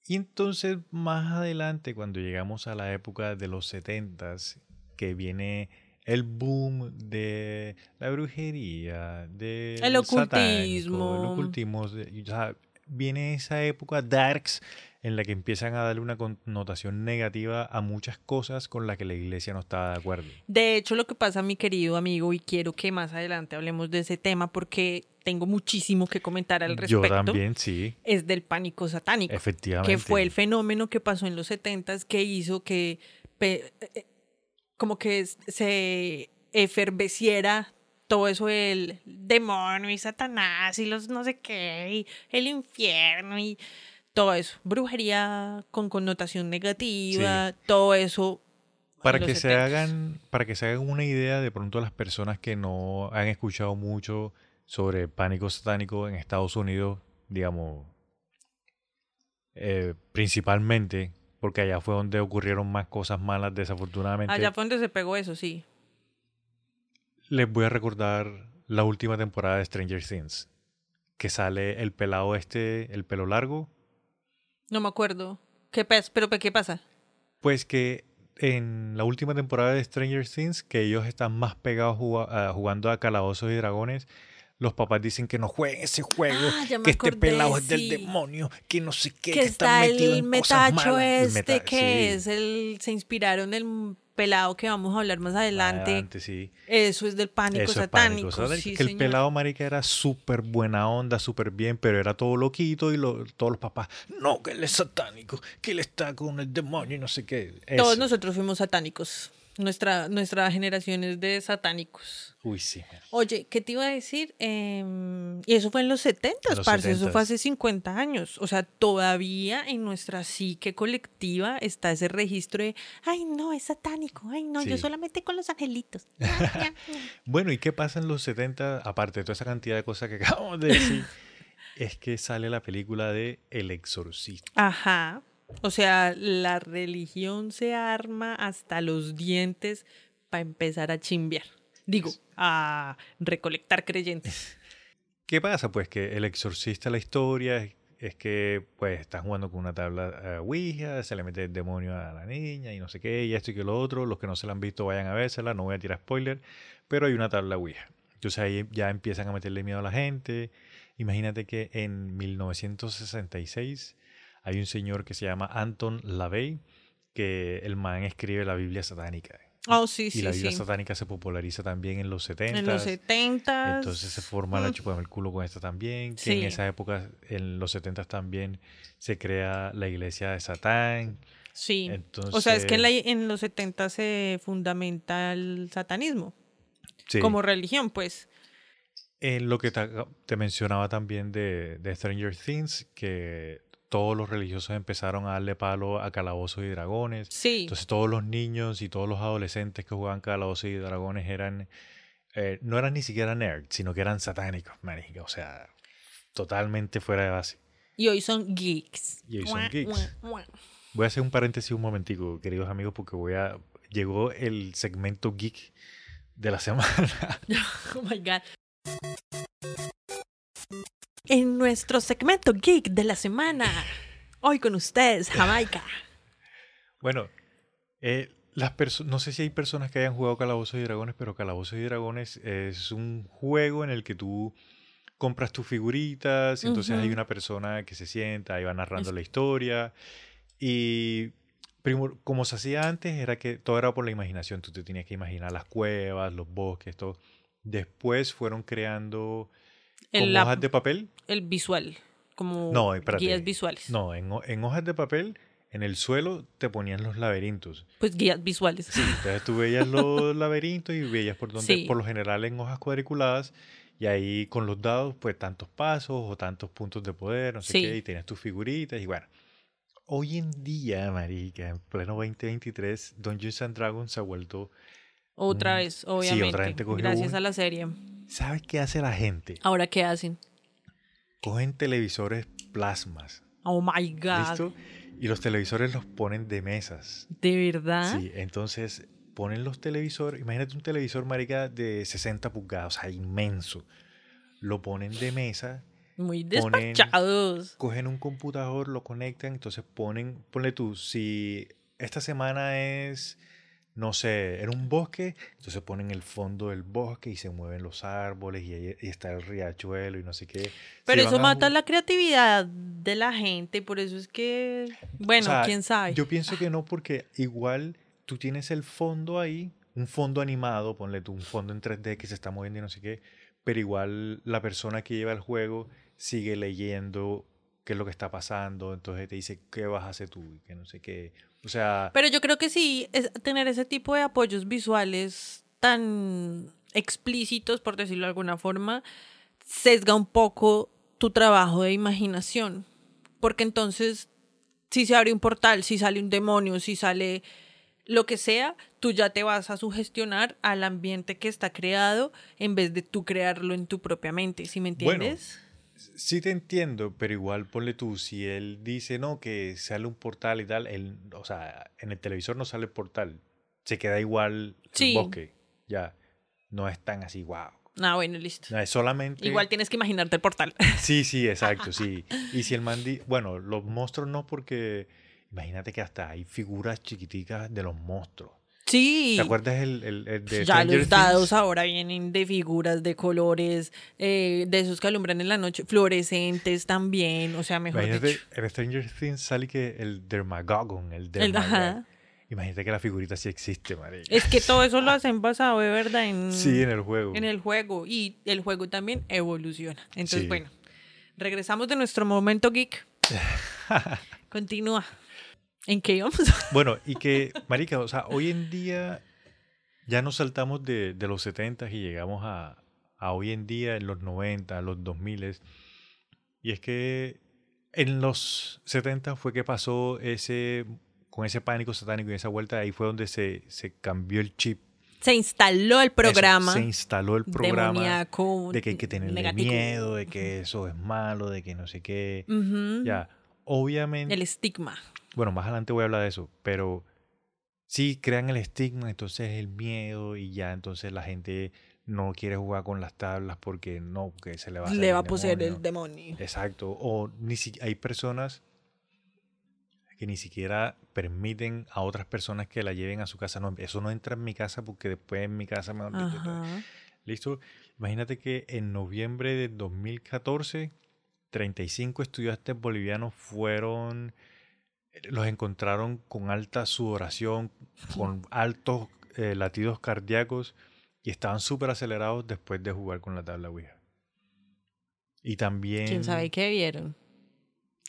Y entonces más adelante, cuando llegamos a la época de los setentas, que viene el boom de la brujería, de El ocultismo. el ocultismo, o sea, viene esa época darks en la que empiezan a darle una connotación negativa a muchas cosas con las que la iglesia no estaba de acuerdo. De hecho, lo que pasa, mi querido amigo, y quiero que más adelante hablemos de ese tema porque tengo muchísimo que comentar al Yo respecto, también, sí, es del pánico satánico. efectivamente. que fue el fenómeno que pasó en los setentas que hizo que pe- eh, como que se eferveciera todo eso del demonio y Satanás y los no sé qué y el infierno y todo eso, brujería con connotación negativa, todo eso. Para que se 70s. hagan, para que se hagan una idea de pronto las personas que no han escuchado mucho sobre pánico satánico en Estados Unidos, digamos, eh, principalmente, porque allá fue donde ocurrieron más cosas malas desafortunadamente. Allá fue donde se pegó eso, sí. Les voy a recordar la última temporada de Stranger Things, que sale el pelado este, el pelo largo, No me acuerdo. ¿Qué pasa? ¿Pero qué pasa? Pues que en la última temporada de Stranger Things, que ellos están más pegados jugando a calabozos y dragones, los papás dicen que no jueguen ese juego, Ah, que este pelado es del demonio, que no sé qué, que que, está metido el en cosas metacho malas. El este meta- que sí, es el se inspiraron el pelado que vamos a hablar más adelante. adelante, sí. Eso es del pánico Eso es satánico. pánico satánico, sí, que el señor. pelado marica era súper buena onda, súper bien, pero era todo loquito y lo- todos los papás, no, que él es satánico, que él está con el demonio y no sé qué. Todos nosotros fuimos satánicos. Nuestra, nuestra generación es de satánicos. Uy, sí. Oye, ¿qué te iba a decir? Em, y eso fue en los 70, En los parce, eso 70s. fue hace 50 años. O sea, todavía en nuestra psique colectiva está ese registro de, ay, no, es satánico, ay, no, yo Sí. solamente con los angelitos. Bueno, ¿y qué pasa en los 70, aparte de toda esa cantidad de cosas que acabamos de decir? es que sale la película de El Exorcista. Ajá. O sea, la religión se arma hasta los dientes para empezar a chimbear. Digo, a recolectar creyentes. ¿Qué pasa? Pues que el exorcista la historia es que pues está jugando con una tabla uh, Ouija, se le mete el demonio a la niña y no sé qué, y esto y que lo otro. Los que no se la han visto vayan a vérsela, no voy a tirar spoiler, pero hay una tabla Ouija. Entonces ahí ya empiezan a meterle miedo a la gente. Imagínate que en 1966 hay un señor que se llama Anton LaVey, que el man escribe la Biblia satánica. Oh, sí, sí, y la Biblia sí. satánica se populariza también en los 70. En los 70. Entonces se forma la chupa el culo con esta también. Que en esa época, en los 70 también, se crea la iglesia de Satán. Sí. Entonces, o sea, es que en, la- en los 70 se fundamenta el satanismo como religión, pues. En lo que te, te mencionaba también de, de Stranger Things, que todos los religiosos empezaron a darle palo a calabozos y dragones. Sí. Entonces todos los niños y todos los adolescentes que jugaban calabozos y dragones eran, eh, no eran ni siquiera nerds, sino que eran satánicos, marica. O sea, totalmente fuera de base. Y hoy son geeks. Y hoy son geeks. Voy a hacer un paréntesis un momentico, queridos amigos, porque voy a llegó el segmento geek de la semana. Oh my God. En nuestro segmento geek de la semana, hoy con ustedes, Jamaica. bueno, eh, las no sé si hay personas que hayan jugado Calabozos y Dragones, pero Calabozos y Dragones es un juego en el que tú compras tus figuritas, y entonces hay una persona que se sienta y va narrando Es- la historia. Y como se hacía antes, era que todo era por la imaginación. Tú te tenías que imaginar las cuevas, los bosques, todo. Después fueron creando El, como la- hojas de papel. el visual, como No, espérate. guías visuales. No, en, en hojas de papel, en el suelo te ponían los laberintos. Pues guías visuales. Entonces tú veías los laberintos y veías por donde, Sí. por lo general en hojas cuadriculadas, y ahí con los dados, pues tantos pasos o tantos puntos de poder, no sé Sí. qué, y tenías tus figuritas, y bueno. Hoy en día, marica, en pleno 2023, Dungeons and Dragons se ha vuelto... Otra Mm, vez, sí, obviamente. otra gente cogió gracias un- a la serie. ¿Sabes qué hace la gente? Ahora, ¿qué hacen? Cogen televisores plasmas, Oh my God. ¿listo? Y los televisores los ponen de mesas. ¿De verdad? Sí, entonces ponen los televisores, imagínate un televisor, marica, de 60 pulgadas, o sea, inmenso. Lo ponen de mesa, Muy Ponen- despachados. cogen un computador, lo conectan, entonces ponen, ponle tú, si esta semana es, no sé, en un bosque, entonces ponen el fondo del bosque y se mueven los árboles y, ahí- y está el riachuelo y no sé qué. Pero eso mata la creatividad de la gente, por eso es que, bueno, O sea, quién sabe. Yo pienso que no, porque igual tú tienes el fondo ahí, un fondo animado, ponle tú un fondo en 3D que se está moviendo y no sé qué, pero igual la persona que lleva el juego sigue leyendo qué es lo que está pasando, entonces te dice qué vas a hacer tú y que no sé qué. O sea, Pero yo creo que sí, es tener ese tipo de apoyos visuales tan explícitos, por decirlo de alguna forma, sesga un poco tu trabajo de imaginación. Porque entonces, si se abre un portal, si sale un demonio, si sale lo que sea, tú ya te vas a sugestionar al ambiente que está creado en vez de tú crearlo en tu propia mente, ¿sí me Bueno, entiendes? Sí te entiendo, pero igual ponle tú, si él dice no, que sale un portal y tal, él, o sea, en el televisor no sale el portal, se queda igual Sí. el bosque, ya, no es tan así, wow. Ah, bueno, listo. No, es solamente... Igual tienes que imaginarte el portal. Sí, sí, exacto, sí. Y si el man di- Bueno, los monstruos no porque... Imagínate que hasta hay figuras chiquiticas de los monstruos. Sí. ¿Te acuerdas el, el, el de Ya Stranger los dados Things? ahora vienen de figuras, de colores, eh, de esos que alumbran en la noche, fluorescentes también, o sea, mejor Imagínate, dicho. en Stranger Things sale que el Dermagogon, el ajá. Imagínate que la figurita sí existe, marica. Es que todo eso lo hacen basado de verdad en, Sí, en el juego. en el juego y el juego también evoluciona. Entonces, Sí. bueno, regresamos de nuestro momento geek. Continúa. ¿En qué íbamos? Bueno, y que, marica, o sea, hoy en día ya nos saltamos de, de los 70 y llegamos a, a hoy en día, en los 90, los 2000. Y es que en los 70 fue que pasó ese, con ese pánico satánico y esa vuelta, ahí fue donde se, se cambió el chip. Se instaló el Eso, programa se instaló el programa demoníaco de que hay que tenerle negativo. miedo, de que eso es malo, de que no sé qué. Ujú. Ya, obviamente... El estigma. Bueno, más adelante voy a hablar de eso, pero sí crean el estigma, entonces el miedo y ya entonces la gente no quiere jugar con las tablas porque no, que se le va a Le va a poseer demonio. el demonio. Exacto. O ni si hay personas que ni siquiera permiten a otras personas que la lleven a su casa. No, eso no entra en mi casa porque después en mi casa me. ¿Listo? Imagínate que en noviembre de 2014, 35 estudiantes bolivianos fueron, los encontraron con alta sudoración, con altos eh, latidos cardíacos y estaban súper acelerados después de jugar con la tabla Ouija. Y también... ¿Quién sabe qué vieron?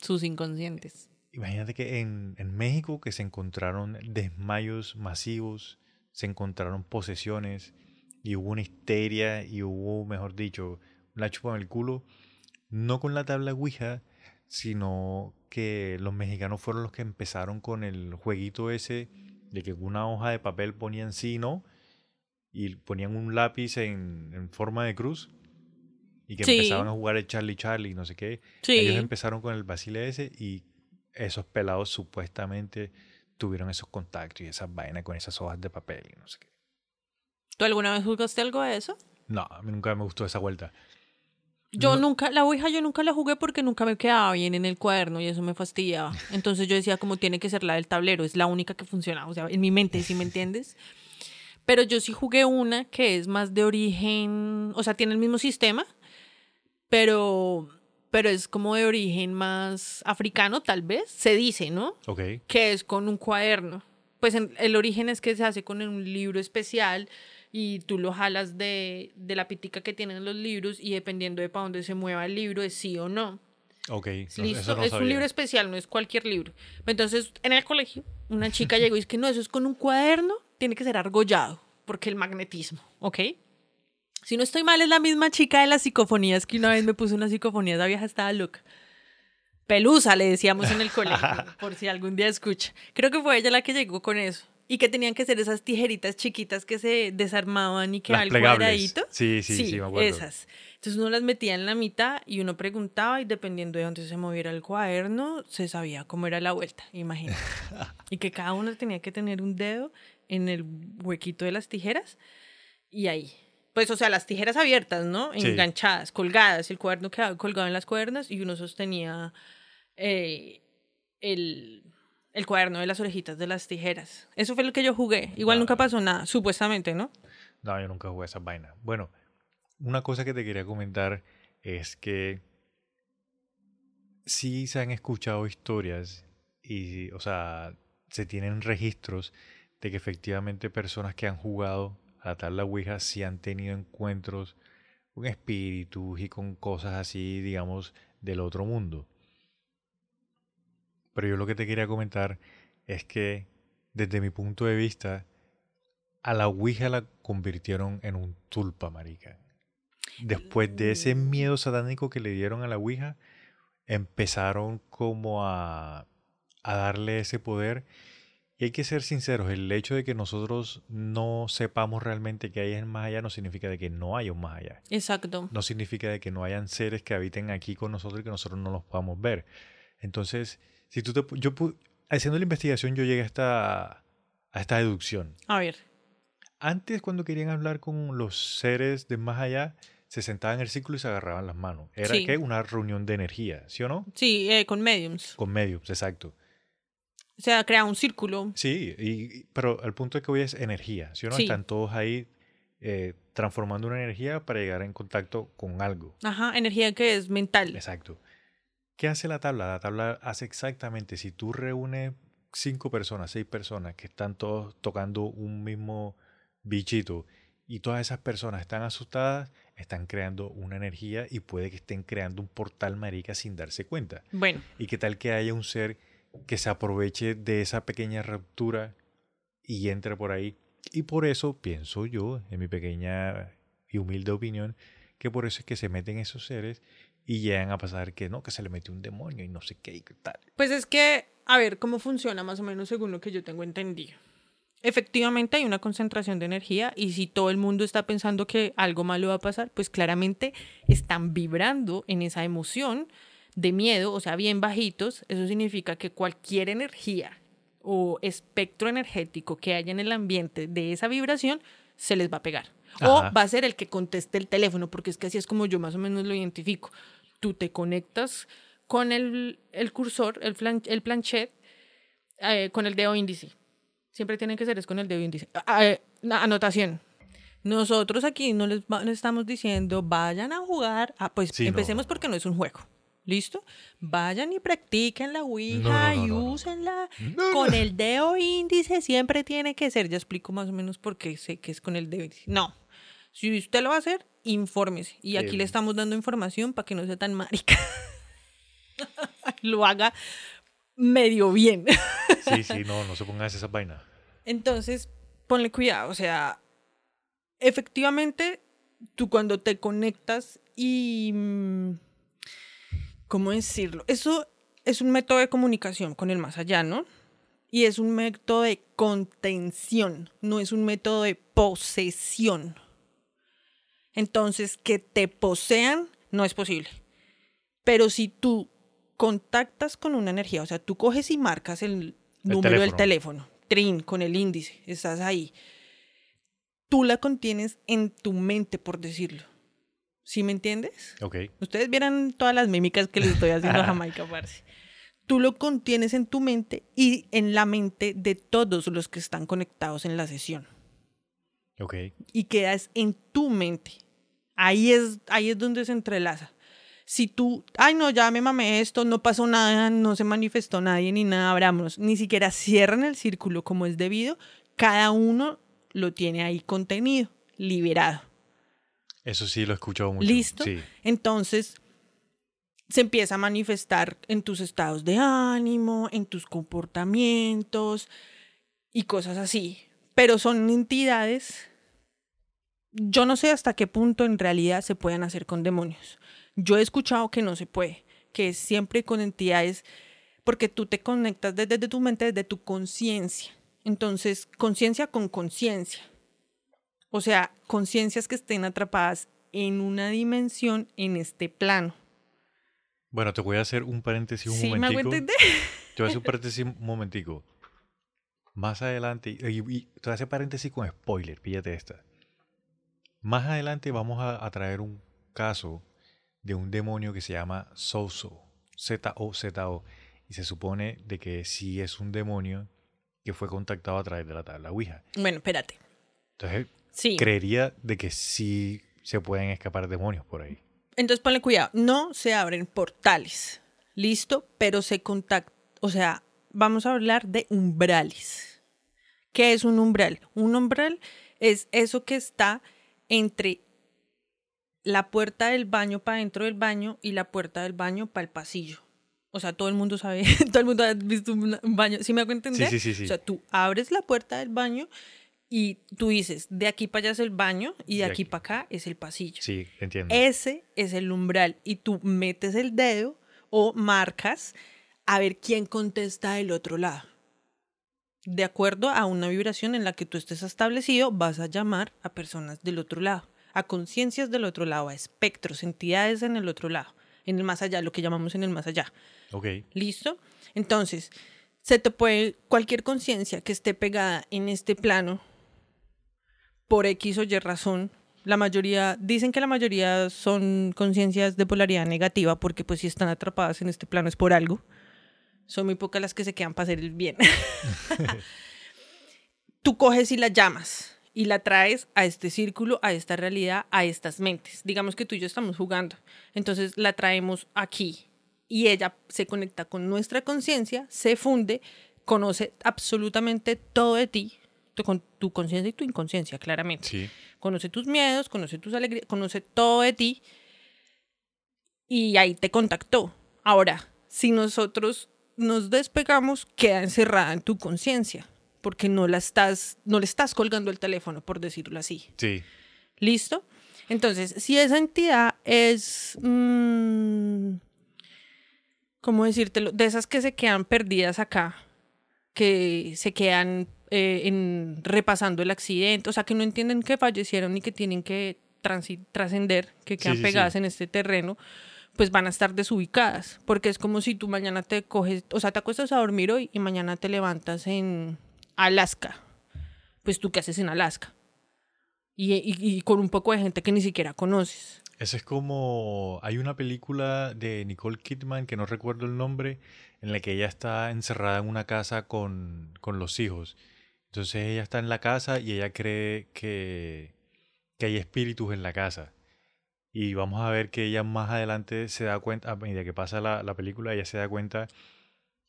Sus inconscientes. Imagínate que en, en México que se encontraron desmayos masivos, se encontraron posesiones y hubo una histeria y hubo, mejor dicho, la chupa en el culo, no con la tabla Ouija, sino que los mexicanos fueron los que empezaron con el jueguito ese de que una hoja de papel ponían sí y no y ponían un lápiz en, en forma de cruz y que Sí. empezaban a jugar el Charlie Charlie, no sé qué. Sí. Ellos empezaron con el Basile ese y esos pelados supuestamente tuvieron esos contactos y esas vainas con esas hojas de papel y no sé qué. ¿Tú alguna vez jugaste algo de eso? No, a mí nunca me gustó esa vuelta. Yo No. nunca, la Ouija yo nunca la jugué porque nunca me quedaba bien en el cuaderno y eso me fastidiaba. Entonces yo decía como tiene que ser la del tablero, es la única que funciona, o sea, en mi mente, si me entiendes? Pero yo sí jugué una que es más de origen, o sea, tiene el mismo sistema, pero, pero es como de origen más africano, tal vez, se dice, ¿no? Ok. que es con un cuaderno. Pues en- el origen es que se hace con un libro especial y tú lo jalas de, de la pitica que tienen los libros y dependiendo de para dónde se mueva el libro es sí o no. Ok. no, Listo, no es un libro especial, no es cualquier libro. Entonces, en el colegio, una chica llegó y dice que no, eso es con un cuaderno, tiene que ser argollado, porque el magnetismo, ¿ok? Si no estoy mal, es la misma chica de las psicofonías que una vez me puso una psicofonía, esa vieja estaba loca. Pelusa, le decíamos en el colegio, por si algún día escucha. Creo que fue ella la que llegó con eso. Y que tenían que ser esas tijeritas chiquitas que se desarmaban y que Las al plegables. cuadradito. Sí, sí, sí, me acuerdo. Esas. Entonces uno las metía en la mitad y uno preguntaba y dependiendo de dónde se moviera el cuaderno, se sabía cómo era la vuelta, imagínate. y que cada uno tenía que tener un dedo en el huequito de las tijeras y ahí. Pues, o sea, las tijeras abiertas, ¿no? Sí. Enganchadas, colgadas. El cuaderno quedaba colgado en las cuerdas y uno sostenía eh, el, el cuaderno de las orejitas de las tijeras. Eso fue lo que yo jugué. Igual nunca pasó nada, supuestamente, ¿no? No, yo nunca jugué esas vainas. Bueno, una cosa que te quería comentar es que sí se han escuchado historias y, o sea, se tienen registros de que efectivamente personas que han jugado a la tabla Ouija sí han tenido encuentros con espíritus y con cosas así, digamos, del otro mundo. Pero yo lo que te quería comentar es que, desde mi punto de vista, a la Ouija la convirtieron en un tulpa, marica. Después de ese miedo satánico que le dieron a la Ouija, empezaron como a, a darle ese poder. Y hay que ser sinceros, el hecho de que nosotros no sepamos realmente que hay un más allá no significa de que no haya un más allá. Exacto. No significa de que no hayan seres que habiten aquí con nosotros y que nosotros no los podamos ver. Entonces, si tú te, yo haciendo la investigación yo llegué a esta, a esta deducción. A ver. Antes, cuando querían hablar con los seres de más allá, se sentaban en el círculo y se agarraban las manos. Era Sí. que una reunión de energía, ¿sí o no? Sí, eh, con mediums. Con medios, exacto. O sea, crea un círculo. Sí, y, y- pero el punto que hoy es energía, ¿sí o no? Sí. Están todos ahí eh, transformando una energía para llegar en contacto con algo. Ajá, energía que es mental. Exacto. ¿Qué hace la tabla? La tabla hace exactamente, si tú reúnes cinco personas, seis personas que están todos tocando un mismo bichito y todas esas personas están asustadas, están creando una energía y puede que estén creando un portal marica sin darse cuenta. Bueno, ¿Y qué tal que haya un ser que se aproveche de esa pequeña ruptura y entre por ahí? Y por eso pienso yo, en mi pequeña y humilde opinión, que por eso es que se meten esos seres y llegan a pasar que no, que se le metió un demonio y no sé qué y tal. pues es que, a ver, ¿cómo funciona más o menos según lo que yo tengo entendido? Efectivamente hay una concentración de energía y si todo el mundo está pensando que algo malo va a pasar, pues claramente están vibrando en esa emoción de miedo, o sea, bien bajitos, eso significa que cualquier energía o espectro energético que haya en el ambiente de esa vibración se les va a pegar. O va a ser el que conteste el teléfono, porque es que así es como yo más o menos lo identifico. Tú te conectas con el, el cursor, el, flan- el planchet, eh, con el dedo índice. Siempre tiene que ser es con el dedo índice. Ah, eh, na- anotación. Nosotros aquí no les va- no estamos diciendo vayan a jugar. Ah, pues Sí, no. empecemos porque no es un juego. ¿Listo? Vayan y practiquen la Ouija No, no, y úsenla con el dedo índice. Siempre tiene que ser. Ya explico más o menos por qué sé que es con el dedo índice. No. Si usted lo va a hacer, infórmese. Y aquí le estamos dando información para que no sea tan marica. lo haga medio bien. Sí, sí, no, no se pongan a hacer esas vainas. Entonces, ponle cuidado, o sea, efectivamente, tú cuando te conectas y... mm, ¿Cómo decirlo? Eso es un método de comunicación con el más allá, ¿no? Y es un método de contención, no es un método de posesión. Entonces, que te posean no es posible. Pero si tú contactas con una energía, o sea, tú coges y marcas el, número del teléfono, trin, con el índice, estás ahí. Tú la contienes en tu mente, por decirlo. ¿Sí me entiendes? Ok. Ustedes vieran todas las mímicas que les estoy haciendo a Jamaica, parce. Tú lo contienes en tu mente y en la mente de todos los que están conectados en la sesión. Ok. Y quedas en tu mente. Ahí es, ahí es donde se entrelaza. Si tú, ay no, ya me mamé esto, no pasó nada, no se manifestó nadie ni nada, abrámonos, ni siquiera cierran el círculo como es debido, cada uno lo tiene ahí contenido, liberado. Eso sí lo he escuchado mucho. ¿Listo? Sí. Entonces, se empieza a manifestar en tus estados de ánimo, en tus comportamientos y cosas así. Pero son entidades, yo no sé hasta qué punto en realidad se pueden hacer con demonios. Yo he escuchado que no se puede, que es siempre con entidades, porque tú te conectas desde, desde tu mente, desde tu conciencia. Entonces, conciencia con conciencia. O sea, conciencias que estén atrapadas en una dimensión en este plano. Bueno, te voy a hacer un paréntesis un ¿Sí me hago momentico. entender? Te voy a hacer un paréntesis un momentico. Más adelante, y, y te voy a hacer paréntesis con spoiler, píllate esta. Más adelante vamos a, a traer un caso de un demonio que se llama Zozo, Z-O-Z-O, y se supone de que sí es un demonio que fue contactado a través de la tabla Ouija. Bueno, espérate. Entonces, Sí. creería de que sí se pueden escapar demonios por ahí. Entonces ponle cuidado. No se abren portales. Listo, pero se contacta. O sea, vamos a hablar de umbrales. ¿Qué es un umbral? Un umbral es eso que está entre la puerta del baño para dentro del baño y la puerta del baño para el pasillo. O sea, todo el mundo sabe, todo el mundo ha visto un baño. ¿Sí me hago entender? sí, sí, sí. O sea, tú abres la puerta del baño y tú dices, de aquí para allá es el baño y de, De aquí, aquí. para acá es el pasillo. Sí, entiendo. Ese es el umbral y tú metes el dedo o marcas a ver quién contesta del otro lado. De acuerdo a una vibración en la que tú estés establecido, vas a llamar a personas del otro lado, a conciencias del otro lado, a espectros, entidades en el otro lado, en el más allá, lo que llamamos en el más allá. Ok. ¿Listo? Entonces, se te puede, cualquier conciencia que esté pegada en este plano, por X o Y razón, la mayoría, dicen que la mayoría son conciencias de polaridad negativa, porque pues si están atrapadas en este plano es por algo. Son muy pocas las que se quedan para hacer el bien. Tú coges y la llamas y la traes a este círculo, a esta realidad, a estas mentes. Digamos que tú y yo estamos jugando. Entonces la traemos aquí y ella se conecta con nuestra conciencia, se funde, conoce absolutamente todo de ti, tu, con tu conciencia y tu inconsciencia, claramente. Sí. Conoce tus miedos, conoce tus alegrías, conoce todo de ti y ahí te contactó. Ahora, si nosotros nos despegamos, queda encerrada en tu conciencia, porque no la estás, no le estás colgando el teléfono, por decirlo así. Sí. ¿Listo? Entonces, si esa entidad es, mm, ¿cómo decírtelo? De esas que se quedan perdidas acá, que se quedan eh, en, repasando el accidente, o sea, que no entienden que fallecieron y que tienen que trascender, que quedan sí, pegadas sí. en este terreno, pues van a estar desubicadas, porque es como si tú mañana te coges, o sea, te acuestas a dormir hoy y mañana te levantas en Alaska. Pues tú qué haces en Alaska. Y, y- con un poco de gente que ni siquiera conoces. Ese es como. Hay una película de Nicole Kidman que no recuerdo el nombre, en la que ella está encerrada en una casa con, con los hijos. Entonces ella está en la casa y ella cree que, que hay espíritus en la casa. Y vamos a ver que ella más adelante se da cuenta, a medida que pasa la, la película, ella se da cuenta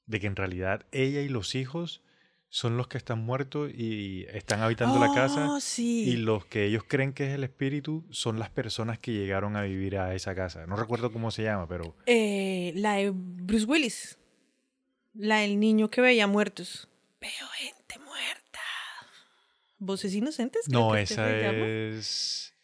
de que en realidad ella y los hijos son los que están muertos y están habitando la casa. Oh, sí. Y los que ellos creen que es el espíritu son las personas que llegaron a vivir a esa casa. No recuerdo cómo se llama, pero Eh, la de Bruce Willis. La del niño que veía muertos. Veo gente muerta. ¿Voces inocentes? no, esa es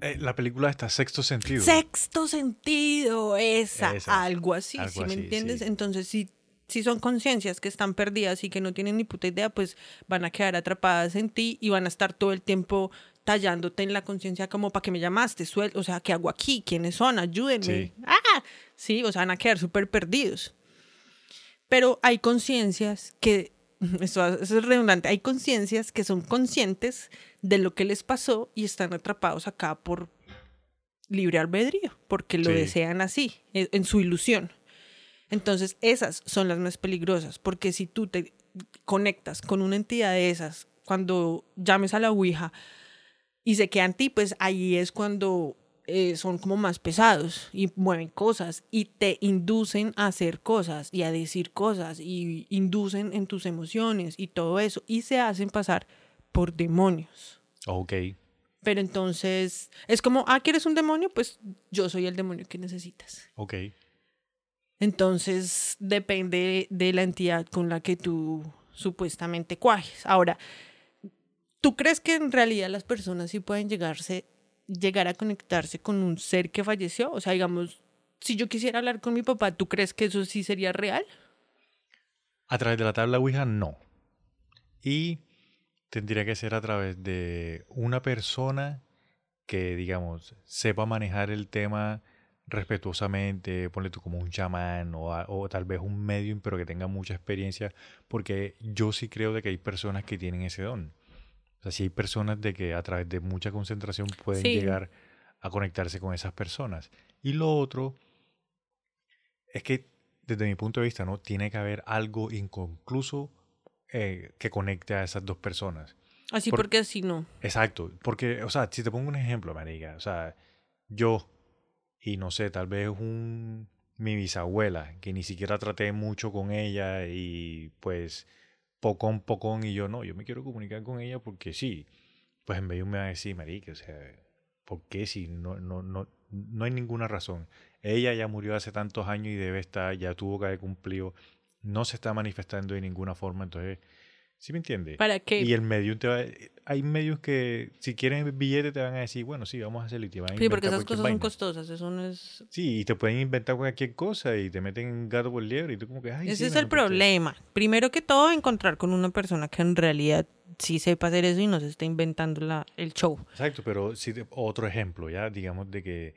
eh, la película está Sexto Sentido. Sexto sentido, esa, Esa, algo así, algo ¿sí me entiendes? sí. Entonces, si, si son conciencias que están perdidas y que no tienen ni puta idea, pues van a quedar atrapadas en ti y van a estar todo el tiempo tallándote en la conciencia como para que me llamaste, Suel o sea, ¿qué hago aquí? ¿Quiénes son? Ayúdenme. Sí. Ah, sí, o sea, van a quedar súper perdidos. Pero hay conciencias que, eso es redundante, hay conciencias que son conscientes de lo que les pasó y están atrapados acá por libre albedrío, porque lo Sí. desean así, e- en su ilusión. Entonces, esas son las más peligrosas, porque si tú te conectas con una entidad de esas, cuando llames a la Ouija y se quedan ti, pues ahí es cuando eh, son como más pesados y mueven cosas y te inducen a hacer cosas y a decir cosas y inducen en tus emociones y todo eso y se hacen pasar por demonios. Ok. Pero entonces es como, ah, ¿quieres un demonio? Pues yo soy el demonio que necesitas. Ok. Entonces depende de la entidad con la que tú supuestamente cuajes. Ahora, ¿tú crees que en realidad las personas sí pueden llegarse, llegar a conectarse con un ser que falleció? O sea, digamos, si yo quisiera hablar con mi papá, ¿tú crees que eso sí sería real? A través de la tabla Ouija, no. Y tendría que ser a través de una persona que, digamos, sepa manejar el tema respetuosamente, ponle tú como un chamán o, o tal vez un medium, pero que tenga mucha experiencia, porque yo sí creo de que hay personas que tienen ese don. O sea, sí hay personas de que a través de mucha concentración pueden Sí. llegar a conectarse con esas personas. Y lo otro es que desde mi punto de vista, ¿no? Tiene que haber algo inconcluso eh, que conecte a esas dos personas. Así Por- porque así no. Exacto, porque, o sea, si te pongo un ejemplo, marica, o sea, yo y no sé, tal vez un mi bisabuela, que ni siquiera traté mucho con ella y pues pocón, pocón, y yo no, yo me quiero comunicar con ella porque sí, pues en medio me va a decir, marica, o sea, ¿por qué si no, no, no, no hay ninguna razón? Ella ya murió hace tantos años y debe estar, ya tuvo que haber cumplido, no se está manifestando de ninguna forma, entonces, ¿sí me entiende? ¿Para qué? Y el medium te va... Hay medios que si quieren billete te van a decir, bueno, sí, vamos a hacerlo y te van a Sí, porque esas cosas son costosas, eso no es... Sí, y te pueden inventar cualquier cosa y te meten gato por liebre y tú como que, ay, Ese sí, es el lo presté". problema. Primero que todo, encontrar con una persona que en realidad sí sepa hacer eso y no se esté inventando la, el show. Exacto, pero si te- otro ejemplo, ya, digamos de que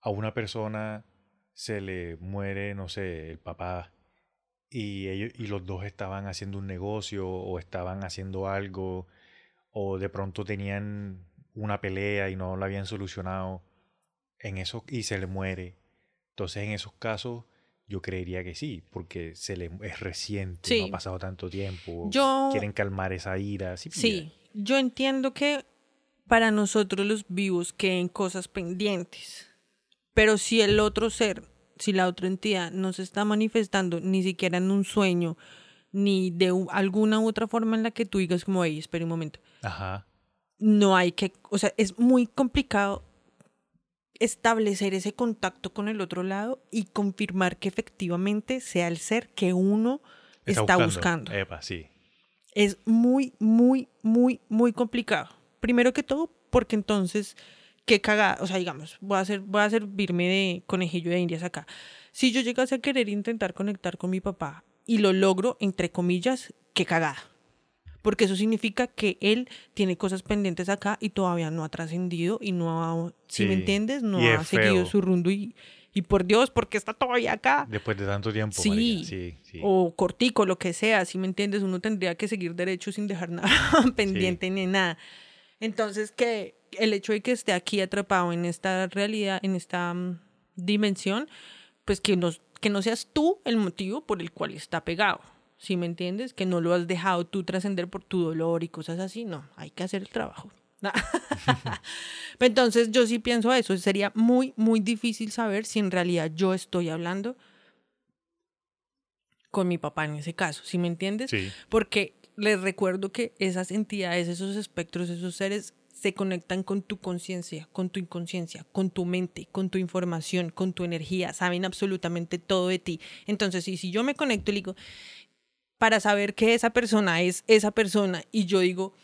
a una persona se le muere, no sé, el papá y ellos y los dos estaban haciendo un negocio o estaban haciendo algo o de pronto tenían una pelea y no la habían solucionado en eso y se le muere. Entonces, en esos casos yo creería que sí, porque se le es reciente, no ha pasado tanto tiempo. Yo- quieren calmar esa ira, sí. Sí, yo entiendo que para nosotros los vivos queden cosas pendientes, pero si el otro ser, si la otra entidad no se está manifestando ni siquiera en un sueño, ni de alguna u otra forma en la que tú digas como, hey, espera un momento, Ajá. no hay que, o sea, es muy complicado establecer ese contacto con el otro lado y confirmar que efectivamente sea el ser que uno está, buscando. Epa, sí. Es muy, muy, muy, muy complicado. Primero que todo, porque entonces, qué cagada, o sea, digamos, voy a, hacer, voy a servirme de conejillo de indias acá. Si yo llegase a querer intentar conectar con mi papá y lo logro, entre comillas, qué cagada. porque eso significa que él tiene cosas pendientes acá y todavía no ha trascendido y no ha, si me Sí. entiendes, no ha seguido feo. su rumbo y, y por Dios, porque está todavía acá? Después de tanto tiempo. Sí. sí, sí. O cortico, lo que sea, si me entiendes, uno tendría que seguir derecho sin dejar nada pendiente ni nada. Entonces, que el hecho de que esté aquí atrapado en esta realidad, en esta mm, dimensión, pues que no, que no seas tú el motivo por el cual está pegado. ¿Sí me entiendes? Que no lo has dejado tú trascender por tu dolor y cosas así. No, hay que hacer el trabajo. Entonces yo sí pienso eso. Sería muy, muy difícil saber si en realidad yo estoy hablando con mi papá en ese caso. ¿Sí me entiendes? Sí. Porque les recuerdo que esas entidades, esos espectros, esos seres se conectan con tu conciencia, con tu inconsciencia, con tu mente, con tu información, con tu energía, saben absolutamente todo de ti. Entonces, si, si yo me conecto y digo, para saber que esa persona es esa persona, y yo digo,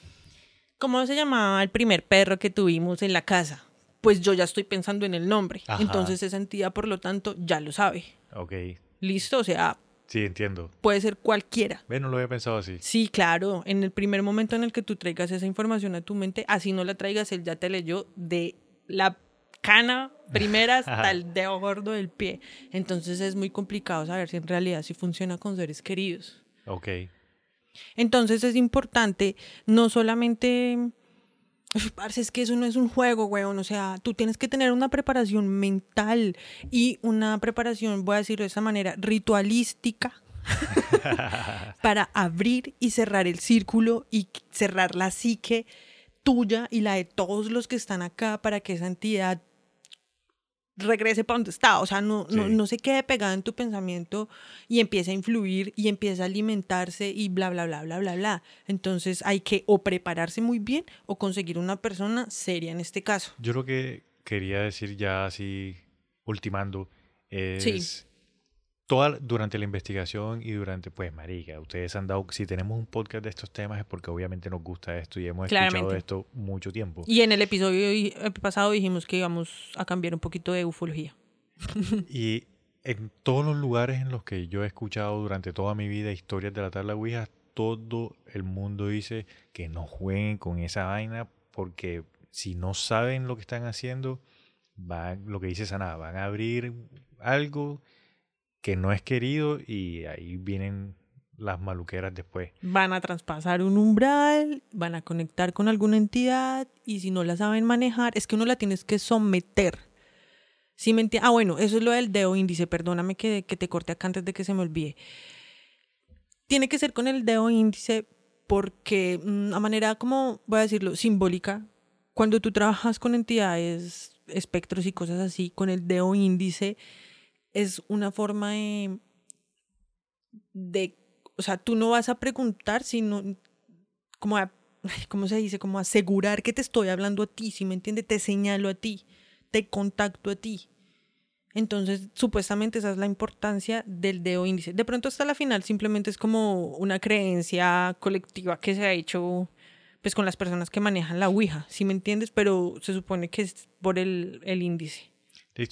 ¿cómo se llamaba el primer perro que tuvimos en la casa? Pues yo ya estoy pensando en el nombre. Ajá. Entonces esa entidad, por lo tanto, ya lo sabe. Ok. Listo, o sea, Sí, entiendo. puede ser cualquiera. Ve, no lo había pensado así. Sí, claro. En el primer momento en el que tú traigas esa información a tu mente, así no la traigas, él ya te leyó de la cana primera hasta el dedo gordo del pie. Entonces es muy complicado saber si en realidad sí funciona con seres queridos. Ok. Entonces es importante no solamente... Uf, parce, es que eso no es un juego, weón. O sea, tú tienes que tener una preparación mental y una preparación, voy a decirlo de esa manera, ritualística para abrir y cerrar el círculo y cerrar la psique tuya y la de todos los que están acá para que esa entidad regrese para donde está. O sea, no, no, Sí. no se quede pegada en tu pensamiento y empiece a influir y empiece a alimentarse y bla, bla, bla, bla, bla, bla. Entonces hay que o prepararse muy bien o conseguir una persona seria en este caso. Yo lo que quería decir ya así, ultimando, es toda, durante la investigación y durante, pues, marica, ustedes han dado, si tenemos un podcast de estos temas es porque obviamente nos gusta esto y hemos escuchado esto mucho tiempo. Y en el episodio eh, pasado dijimos que íbamos a cambiar un poquito de ufología. Y en todos los lugares en los que yo he escuchado durante toda mi vida historias de la tabla Ouija, todo el mundo dice que no jueguen con esa vaina porque si no saben lo que están haciendo, van, lo que dice Sana, van a abrir algo que no es querido y ahí vienen las maluqueras después. Van a traspasar un umbral, van a conectar con alguna entidad y si no la saben manejar, es que uno la tienes que someter. ¿Sí me Ah, bueno, eso es lo del dedo índice. Perdóname que, que te corte acá antes de que se me olvide. Tiene que ser con el dedo índice porque, mm, a manera como, voy a decirlo, simbólica, cuando tú trabajas con entidades, espectros y cosas así, con el dedo índice, es una forma de, de o sea, tú no vas a preguntar, sino como ¿cómo se dice? Como asegurar que te estoy hablando a ti, si me entiende? Te señalo a ti, te contacto a ti. Entonces, supuestamente esa es la importancia del dedo índice. De pronto hasta la final simplemente es como una creencia colectiva que se ha hecho pues con las personas que manejan la Ouija, si me entiendes? Pero se supone que es por el, el índice.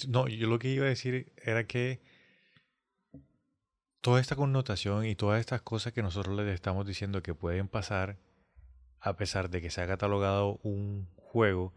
No, yo lo que iba a decir era que toda esta connotación y todas estas cosas que nosotros les estamos diciendo que pueden pasar, a pesar de que se ha catalogado un juego,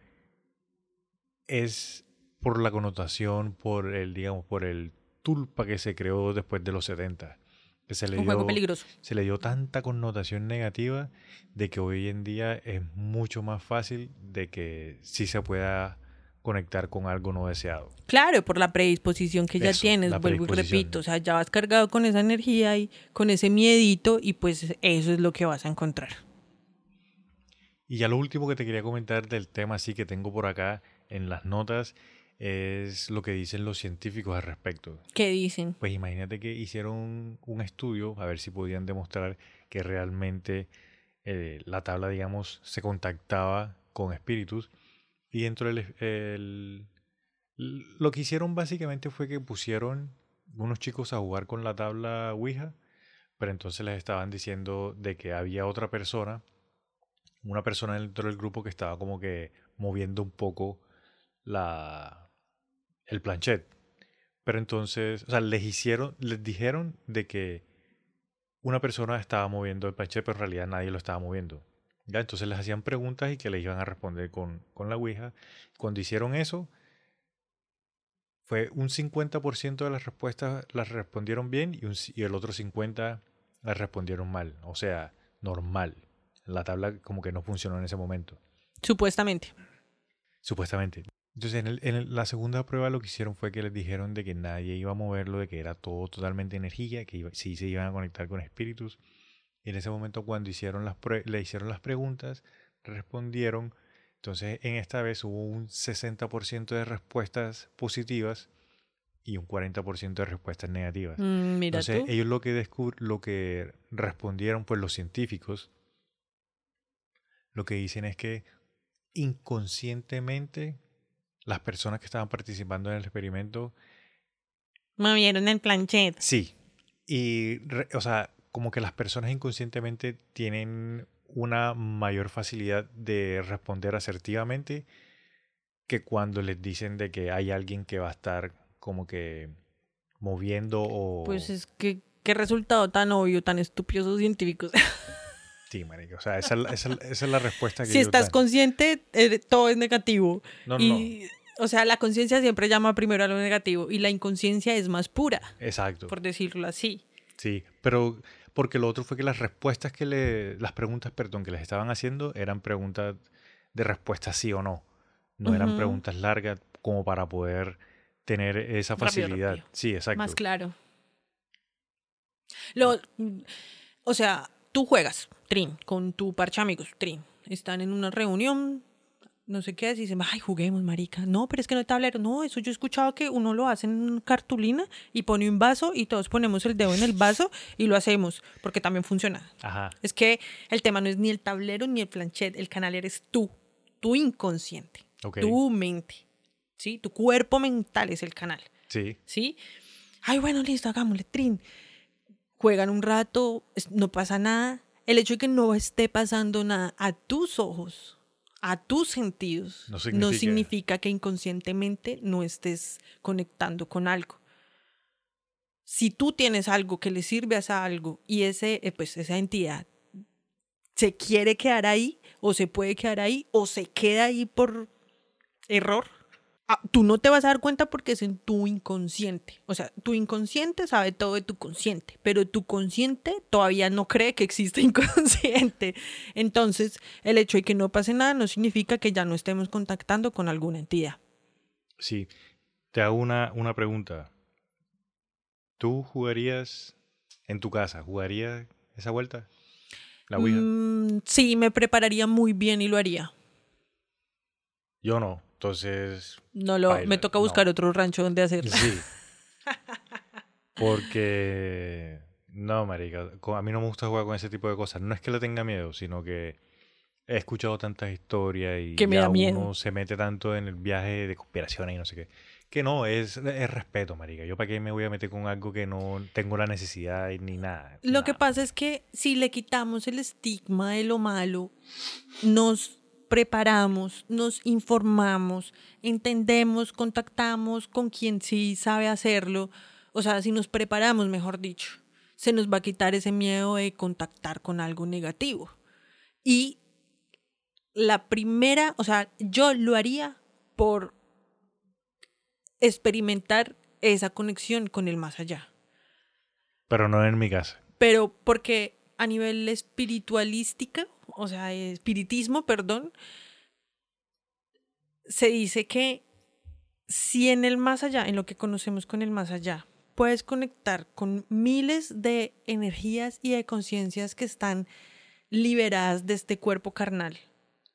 es por la connotación, por el, digamos, por el tulpa que se creó después de los 70. Que se le Un juego peligroso. se le dio tanta connotación negativa de que hoy en día es mucho más fácil de que sí se pueda conectar con algo no deseado. Claro, por la predisposición que ya Eso, tienes, vuelvo y repito, o sea, ya vas cargado con esa energía y con ese miedito y pues eso es lo que vas a encontrar. Y ya lo último que te quería comentar del tema así que tengo por acá en las notas es lo que dicen los científicos al respecto. ¿Qué dicen? Pues imagínate que hicieron un estudio a ver si podían demostrar que realmente eh, la tabla, digamos, se contactaba con espíritus. Y dentro del... el- lo que hicieron básicamente fue que pusieron unos chicos a jugar con la tabla Ouija, pero entonces les estaban diciendo de que había otra persona, una persona dentro del grupo que estaba como que moviendo un poco la, el planchet. Pero entonces, o sea, les hicieron, les dijeron de que una persona estaba moviendo el planchette, pero en realidad nadie lo estaba moviendo. ¿Ya? Entonces les hacían preguntas y que les iban a responder con, con la Ouija. Cuando hicieron eso, fue un 50% de las respuestas las respondieron bien y, un, y el otro 50% las respondieron mal. O sea, normal. La tabla como que no funcionó en ese momento. Supuestamente. Supuestamente. Entonces, en, el, en la segunda prueba lo que hicieron fue que les dijeron de que nadie iba a moverlo, de que era todo totalmente energía, que iba, sí se iban a conectar con espíritus. Y en ese momento, cuando hicieron las le hicieron las preguntas, respondieron. Entonces, en esta vez hubo un 60% de respuestas positivas y un 40% de respuestas negativas. Mm, Entonces, tú. ellos lo que lo que respondieron, pues los científicos, lo que dicen es que inconscientemente las personas que estaban participando en el experimento, Movieron el planchet. sí, y, re- o sea, como que las personas inconscientemente tienen una mayor facilidad de responder asertivamente que cuando les dicen de que hay alguien que va a estar como que moviendo o... Pues es que qué resultado tan obvio, tan estúpido esos científicos. Sí, marica, o sea, esa, esa, esa es la respuesta que si ellos estás consciente, eh, todo es negativo. No, no, y, o sea, la conciencia siempre llama primero a lo negativo y la inconsciencia es más pura, Exacto. por decirlo así. Sí, pero porque lo otro fue que las respuestas que le, las preguntas, perdón, que les estaban haciendo eran preguntas de respuesta sí o no. No eran preguntas largas como para poder tener esa Rápido, facilidad. rápido. Sí, exacto. Más claro. Lo, o sea, tú juegas, Trin, con tu parche amigos, Trin. Están en una reunión, no sé qué, dicen, ay, juguemos, marica. No, pero es que no hay tablero. No, eso yo he escuchado que uno lo hace en cartulina y pone un vaso y todos ponemos el dedo en el vaso y lo hacemos, porque también funciona. Ajá. Es que el tema no es ni el tablero ni el planchet, el canal eres tú, tu inconsciente, Ok. tu mente, ¿sí? Tu cuerpo mental es el canal. Sí. ¿sí? Ay, bueno, listo, hagámosle, trin. Juegan un rato, no pasa nada. El hecho de que no esté pasando nada a tus ojos, a tus sentidos, No no significa- que inconscientemente no estés conectando con algo. Si tú tienes algo que le sirve a algo y ese, eh, pues, esa entidad se quiere quedar ahí o se puede quedar ahí o se queda ahí por error, tú no te vas a dar cuenta porque es en tu inconsciente. O sea, tu inconsciente sabe todo de tu consciente, pero tu consciente todavía no cree que existe inconsciente. Entonces, el hecho de que no pase nada no significa que ya no estemos contactando con alguna entidad. Sí. Te hago una, una pregunta. ¿Tú jugarías en tu casa? ¿Jugarías esa vuelta? La Ouija. Mm, sí, me prepararía muy bien y lo haría. Yo no. Entonces, No lo, Baila, me toca no. buscar otro rancho donde hacerlo. Sí. Porque no, marica, a mí no me gusta jugar con ese tipo de cosas. No es que le tenga miedo, sino que he escuchado tantas historias y Que me ya da miedo. uno se mete tanto en el viaje de conspiraciones y no sé qué. Que no, es, es respeto, marica. Yo para qué me voy a meter con algo que no tengo la necesidad ni nada. Lo que pasa es que si le quitamos el estigma de lo malo, nos preparamos, nos informamos, entendemos, contactamos con quien sí sabe hacerlo. O sea, si nos preparamos, mejor dicho, se nos va a quitar ese miedo de contactar con algo negativo. Y la primera, o sea, yo lo haría por experimentar esa conexión con el más allá Pero no en mi casa. pero porque a nivel espiritualística, o sea, espiritismo, perdón, se dice que si en el más allá, en lo que conocemos con el más allá, puedes conectar con miles de energías y de conciencias que están liberadas de este cuerpo carnal,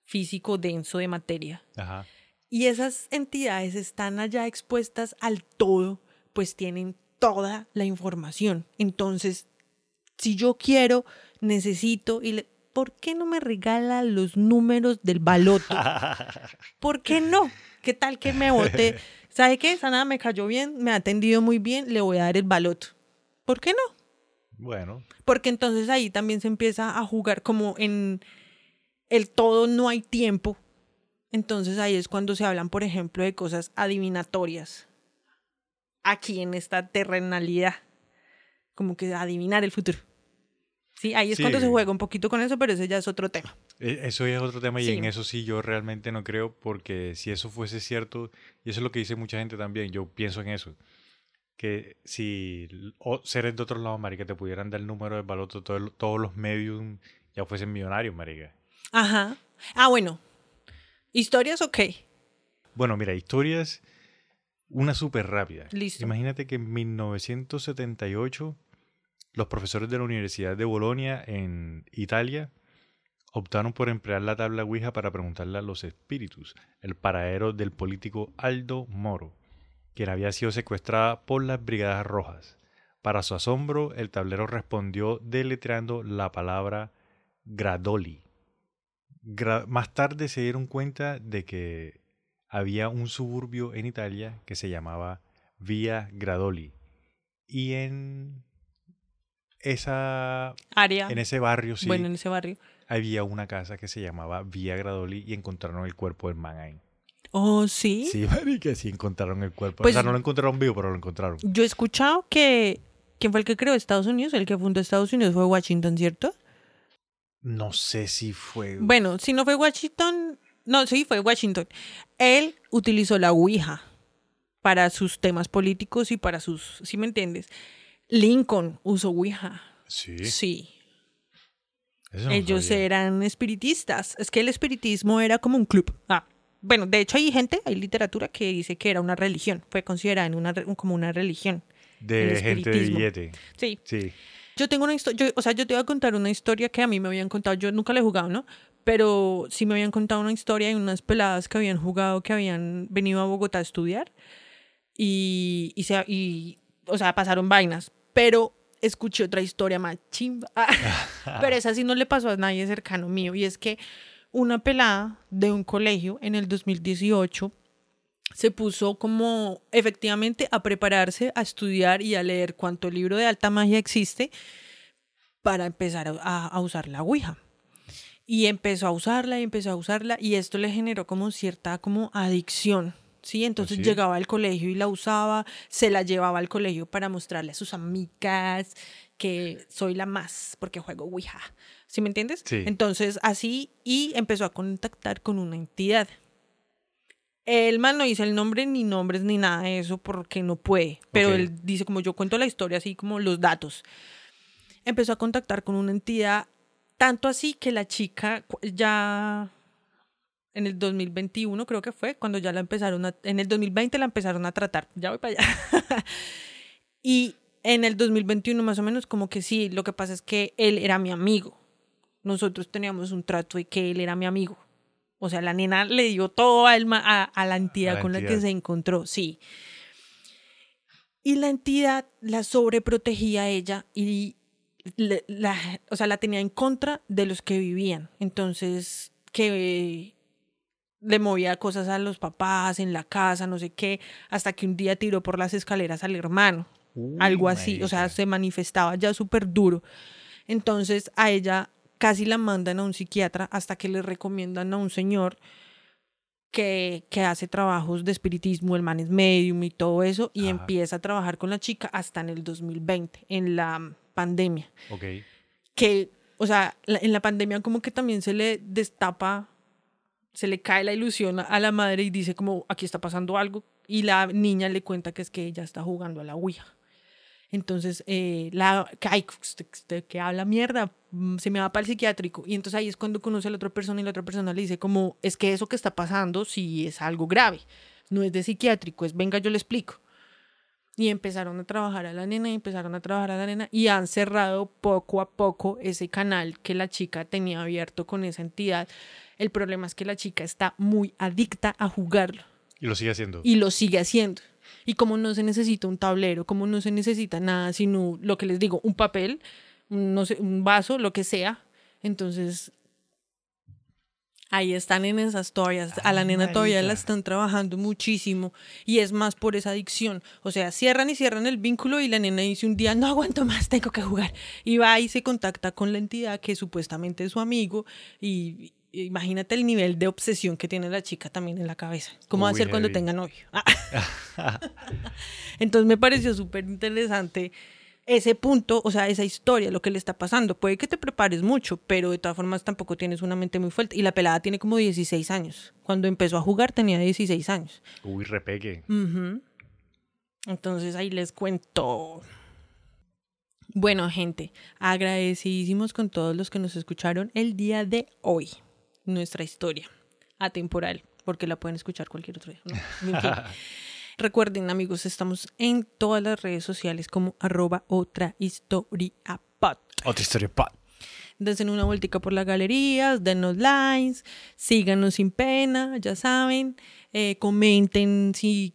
físico denso de materia, Ajá. y esas entidades están allá expuestas al todo, pues tienen toda la información. Entonces, si yo quiero, necesito, y le, ¿por qué no me regala los números del baloto? ¿Por qué no? ¿Qué tal que me vote? ¿Sabe qué? Esa nada me cayó bien, me ha atendido muy bien, le voy a dar el baloto. ¿Por qué no? Bueno, Porque entonces ahí también se empieza a jugar como en el todo no hay tiempo. Entonces ahí es cuando se hablan, por ejemplo, de cosas adivinatorias. Aquí en esta terrenalidad. Como que adivinar el futuro. Sí, ahí es Sí. cuando se juega un poquito con eso, pero ese ya es otro tema. E- Eso ya es otro tema y Sí. en eso sí yo realmente no creo porque si eso fuese cierto, y eso es lo que dice mucha gente también, yo pienso en eso, que si seres de otros lados, marica, te pudieran dar el número de baloto, todo todos los medios ya fuesen millonarios, marica. Ajá. Ah, bueno. Historias, ok. Bueno, mira, historias, una súper rápida. Listo. Imagínate que en 1978 los profesores de la Universidad de Bolonia en Italia optaron por emplear la tabla Ouija para preguntarle a los espíritus el paradero del político Aldo Moro, quien había sido secuestrada por las Brigadas Rojas. Para su asombro, el tablero respondió deletreando la palabra Gradoli. Gra- más tarde se dieron cuenta de que había un suburbio en Italia que se llamaba Via Gradoli. Y en esa Área. en ese barrio sí Bueno, en ese barrio. había una casa que se llamaba Via Gradoli y encontraron el cuerpo del man ahí. Oh, sí. Sí, marica, sí encontraron el cuerpo. Pues- o sea, no lo encontraron vivo, pero lo encontraron. Yo he escuchado que. ¿Quién fue el que creó Estados Unidos? El que fundó Estados Unidos fue Washington, ¿cierto? No sé si fue. Bueno, si no fue Washington. No, sí, fue Washington. Él utilizó la Ouija para sus temas políticos y para sus. ¿Sí me entiendes? Lincoln usó Ouija. Sí. Sí. no Ellos sabía. eran espiritistas. Es que el espiritismo era como un club. Ah, bueno, de hecho hay gente, hay literatura que dice que era una religión. Fue considerada en una, re- como una religión. el De gente de billete. Sí. Sí. Yo tengo una historia, o sea, yo te voy a contar una historia que a mí me habían contado, yo nunca la he jugado, ¿no? Pero sí me habían contado una historia de unas peladas que habían jugado, que habían venido a Bogotá a estudiar y, y, se, y o sea, pasaron vainas, pero escuché otra historia más chimba. pero esa sí no le pasó a nadie cercano mío y es que una pelada de un colegio en el 2018 se puso como efectivamente a prepararse, a estudiar y a leer cuánto libro de alta magia existe para empezar a, usar la Ouija. Y empezó a usarla y empezó a usarla y esto le generó como cierta como adicción. ¿Sí? Entonces llegaba al colegio y la usaba, se la llevaba al colegio para mostrarle a sus amigas que soy la más porque juego Ouija. ¿Sí me entiendes? Sí. Entonces así y empezó a contactar con una entidad. El man no dice el nombre ni nombres ni nada de eso porque no puede. Pero Ok. él dice como yo cuento la historia así como los datos. Empezó a contactar con una entidad tanto así que la chica ya en el 2021 creo que fue cuando ya la empezaron a, en el 2020 la empezaron a tratar. Ya voy para allá. y en el 2021 más o menos como que sí, lo que pasa es que él era mi amigo. Nosotros teníamos un trato de que él era mi amigo. O sea, la nena le dio todo ma- a, a la entidad la con la que entidad. se encontró, sí. Y la entidad la sobreprotegía a ella y le- la, o sea, la tenía en contra de los que vivían. Entonces, que le movía cosas a los papás en la casa, no sé qué, hasta que un día tiró por las escaleras al hermano. Uy, algo así, o sea, se manifestaba ya súper duro. Entonces a ella casi la mandan a un psiquiatra hasta que le recomiendan a un señor que, que hace trabajos de espiritismo, el man es medium y todo eso, y Ajá. empieza a trabajar con la chica hasta en el 2020, en la pandemia. Ok. Que, o sea, la- en la pandemia como que también se le destapa, se le cae la ilusión a- la madre y dice como, aquí está pasando algo, y la niña le cuenta que es que ella está jugando a la Ouija. Entonces, eh, la, ay, usted, usted que habla mierda, mm, se me va para el psiquiátrico. Y entonces ahí es cuando conoce a la otra persona y la otra persona le dice como, es que eso que está pasando sí es algo grave. No es de psiquiátrico, es venga, yo le explico. Y empezaron a trabajar a la nena y empezaron a trabajar a la nena y han cerrado poco a poco ese canal que la chica tenía abierto con esa entidad. El problema es que la chica está muy adicta a jugarlo Y lo sigue haciendo. y lo sigue haciendo. Y como no se necesita un tablero, como no se necesita nada, sino lo que les digo, un papel, un, no sé, un vaso, lo que sea. Entonces, ahí están en esas toallas. A la nena todavía la están trabajando muchísimo. Y es más por esa adicción. O sea, cierran y cierran el vínculo y la nena dice un día, no aguanto más, tengo que jugar. Y va y se contacta con la entidad que supuestamente es su amigo. Y imagínate el nivel de obsesión que tiene la chica también en la cabeza. ¿Cómo va a ser cuando tenga novio? Ah. Entonces me pareció súper interesante ese punto, o sea, esa historia, lo que le está pasando. Puede que te prepares mucho, pero de todas formas tampoco tienes una mente muy fuerte. Y la pelada tiene como 16 años. Cuando empezó a jugar tenía 16 años. Uy, repeque. Ujú. Entonces ahí les cuento. Bueno, gente, agradecidísimos con todos los que nos escucharon el día de hoy. Nuestra historia atemporal, porque la pueden escuchar cualquier otro día. ¿no? En fin. Recuerden, amigos, estamos en todas las redes sociales como arroba otra historia pod. Otra historia, una vueltica por las galerías, denos likes, síganos sin pena, ya saben. Eh, comenten si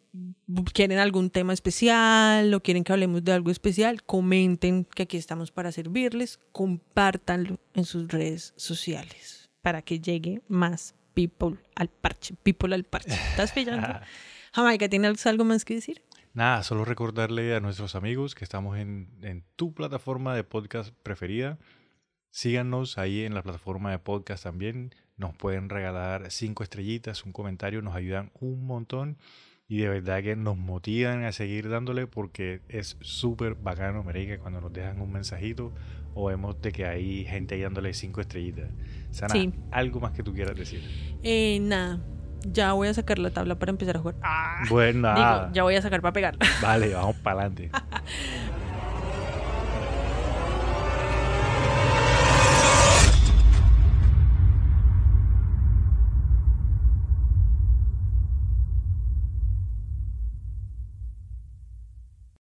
quieren algún tema especial o quieren que hablemos de algo especial. Comenten que aquí estamos para servirles. Compártanlo en sus redes sociales para que llegue más people al parche. People al parche. ¿Estás pillando? Jamaica, ¿tienes algo más que decir? Nada, solo recordarle a nuestros amigos que estamos en, en tu plataforma de podcast preferida. Síganos ahí en la plataforma de podcast también. Nos pueden regalar cinco estrellitas, un comentario, nos ayudan un montón. Y de verdad que nos motivan a seguir dándole porque es súper bacano, marica, cuando nos dejan un mensajito o vemos de que hay gente ahí dándole cinco estrellitas. Sana, Sí. algo más que tú quieras decir. Eh, nada, ya voy a sacar la tabla para empezar a jugar. Ah, Bueno. Digo, ya voy a sacar para pegar. Vale, vamos para adelante.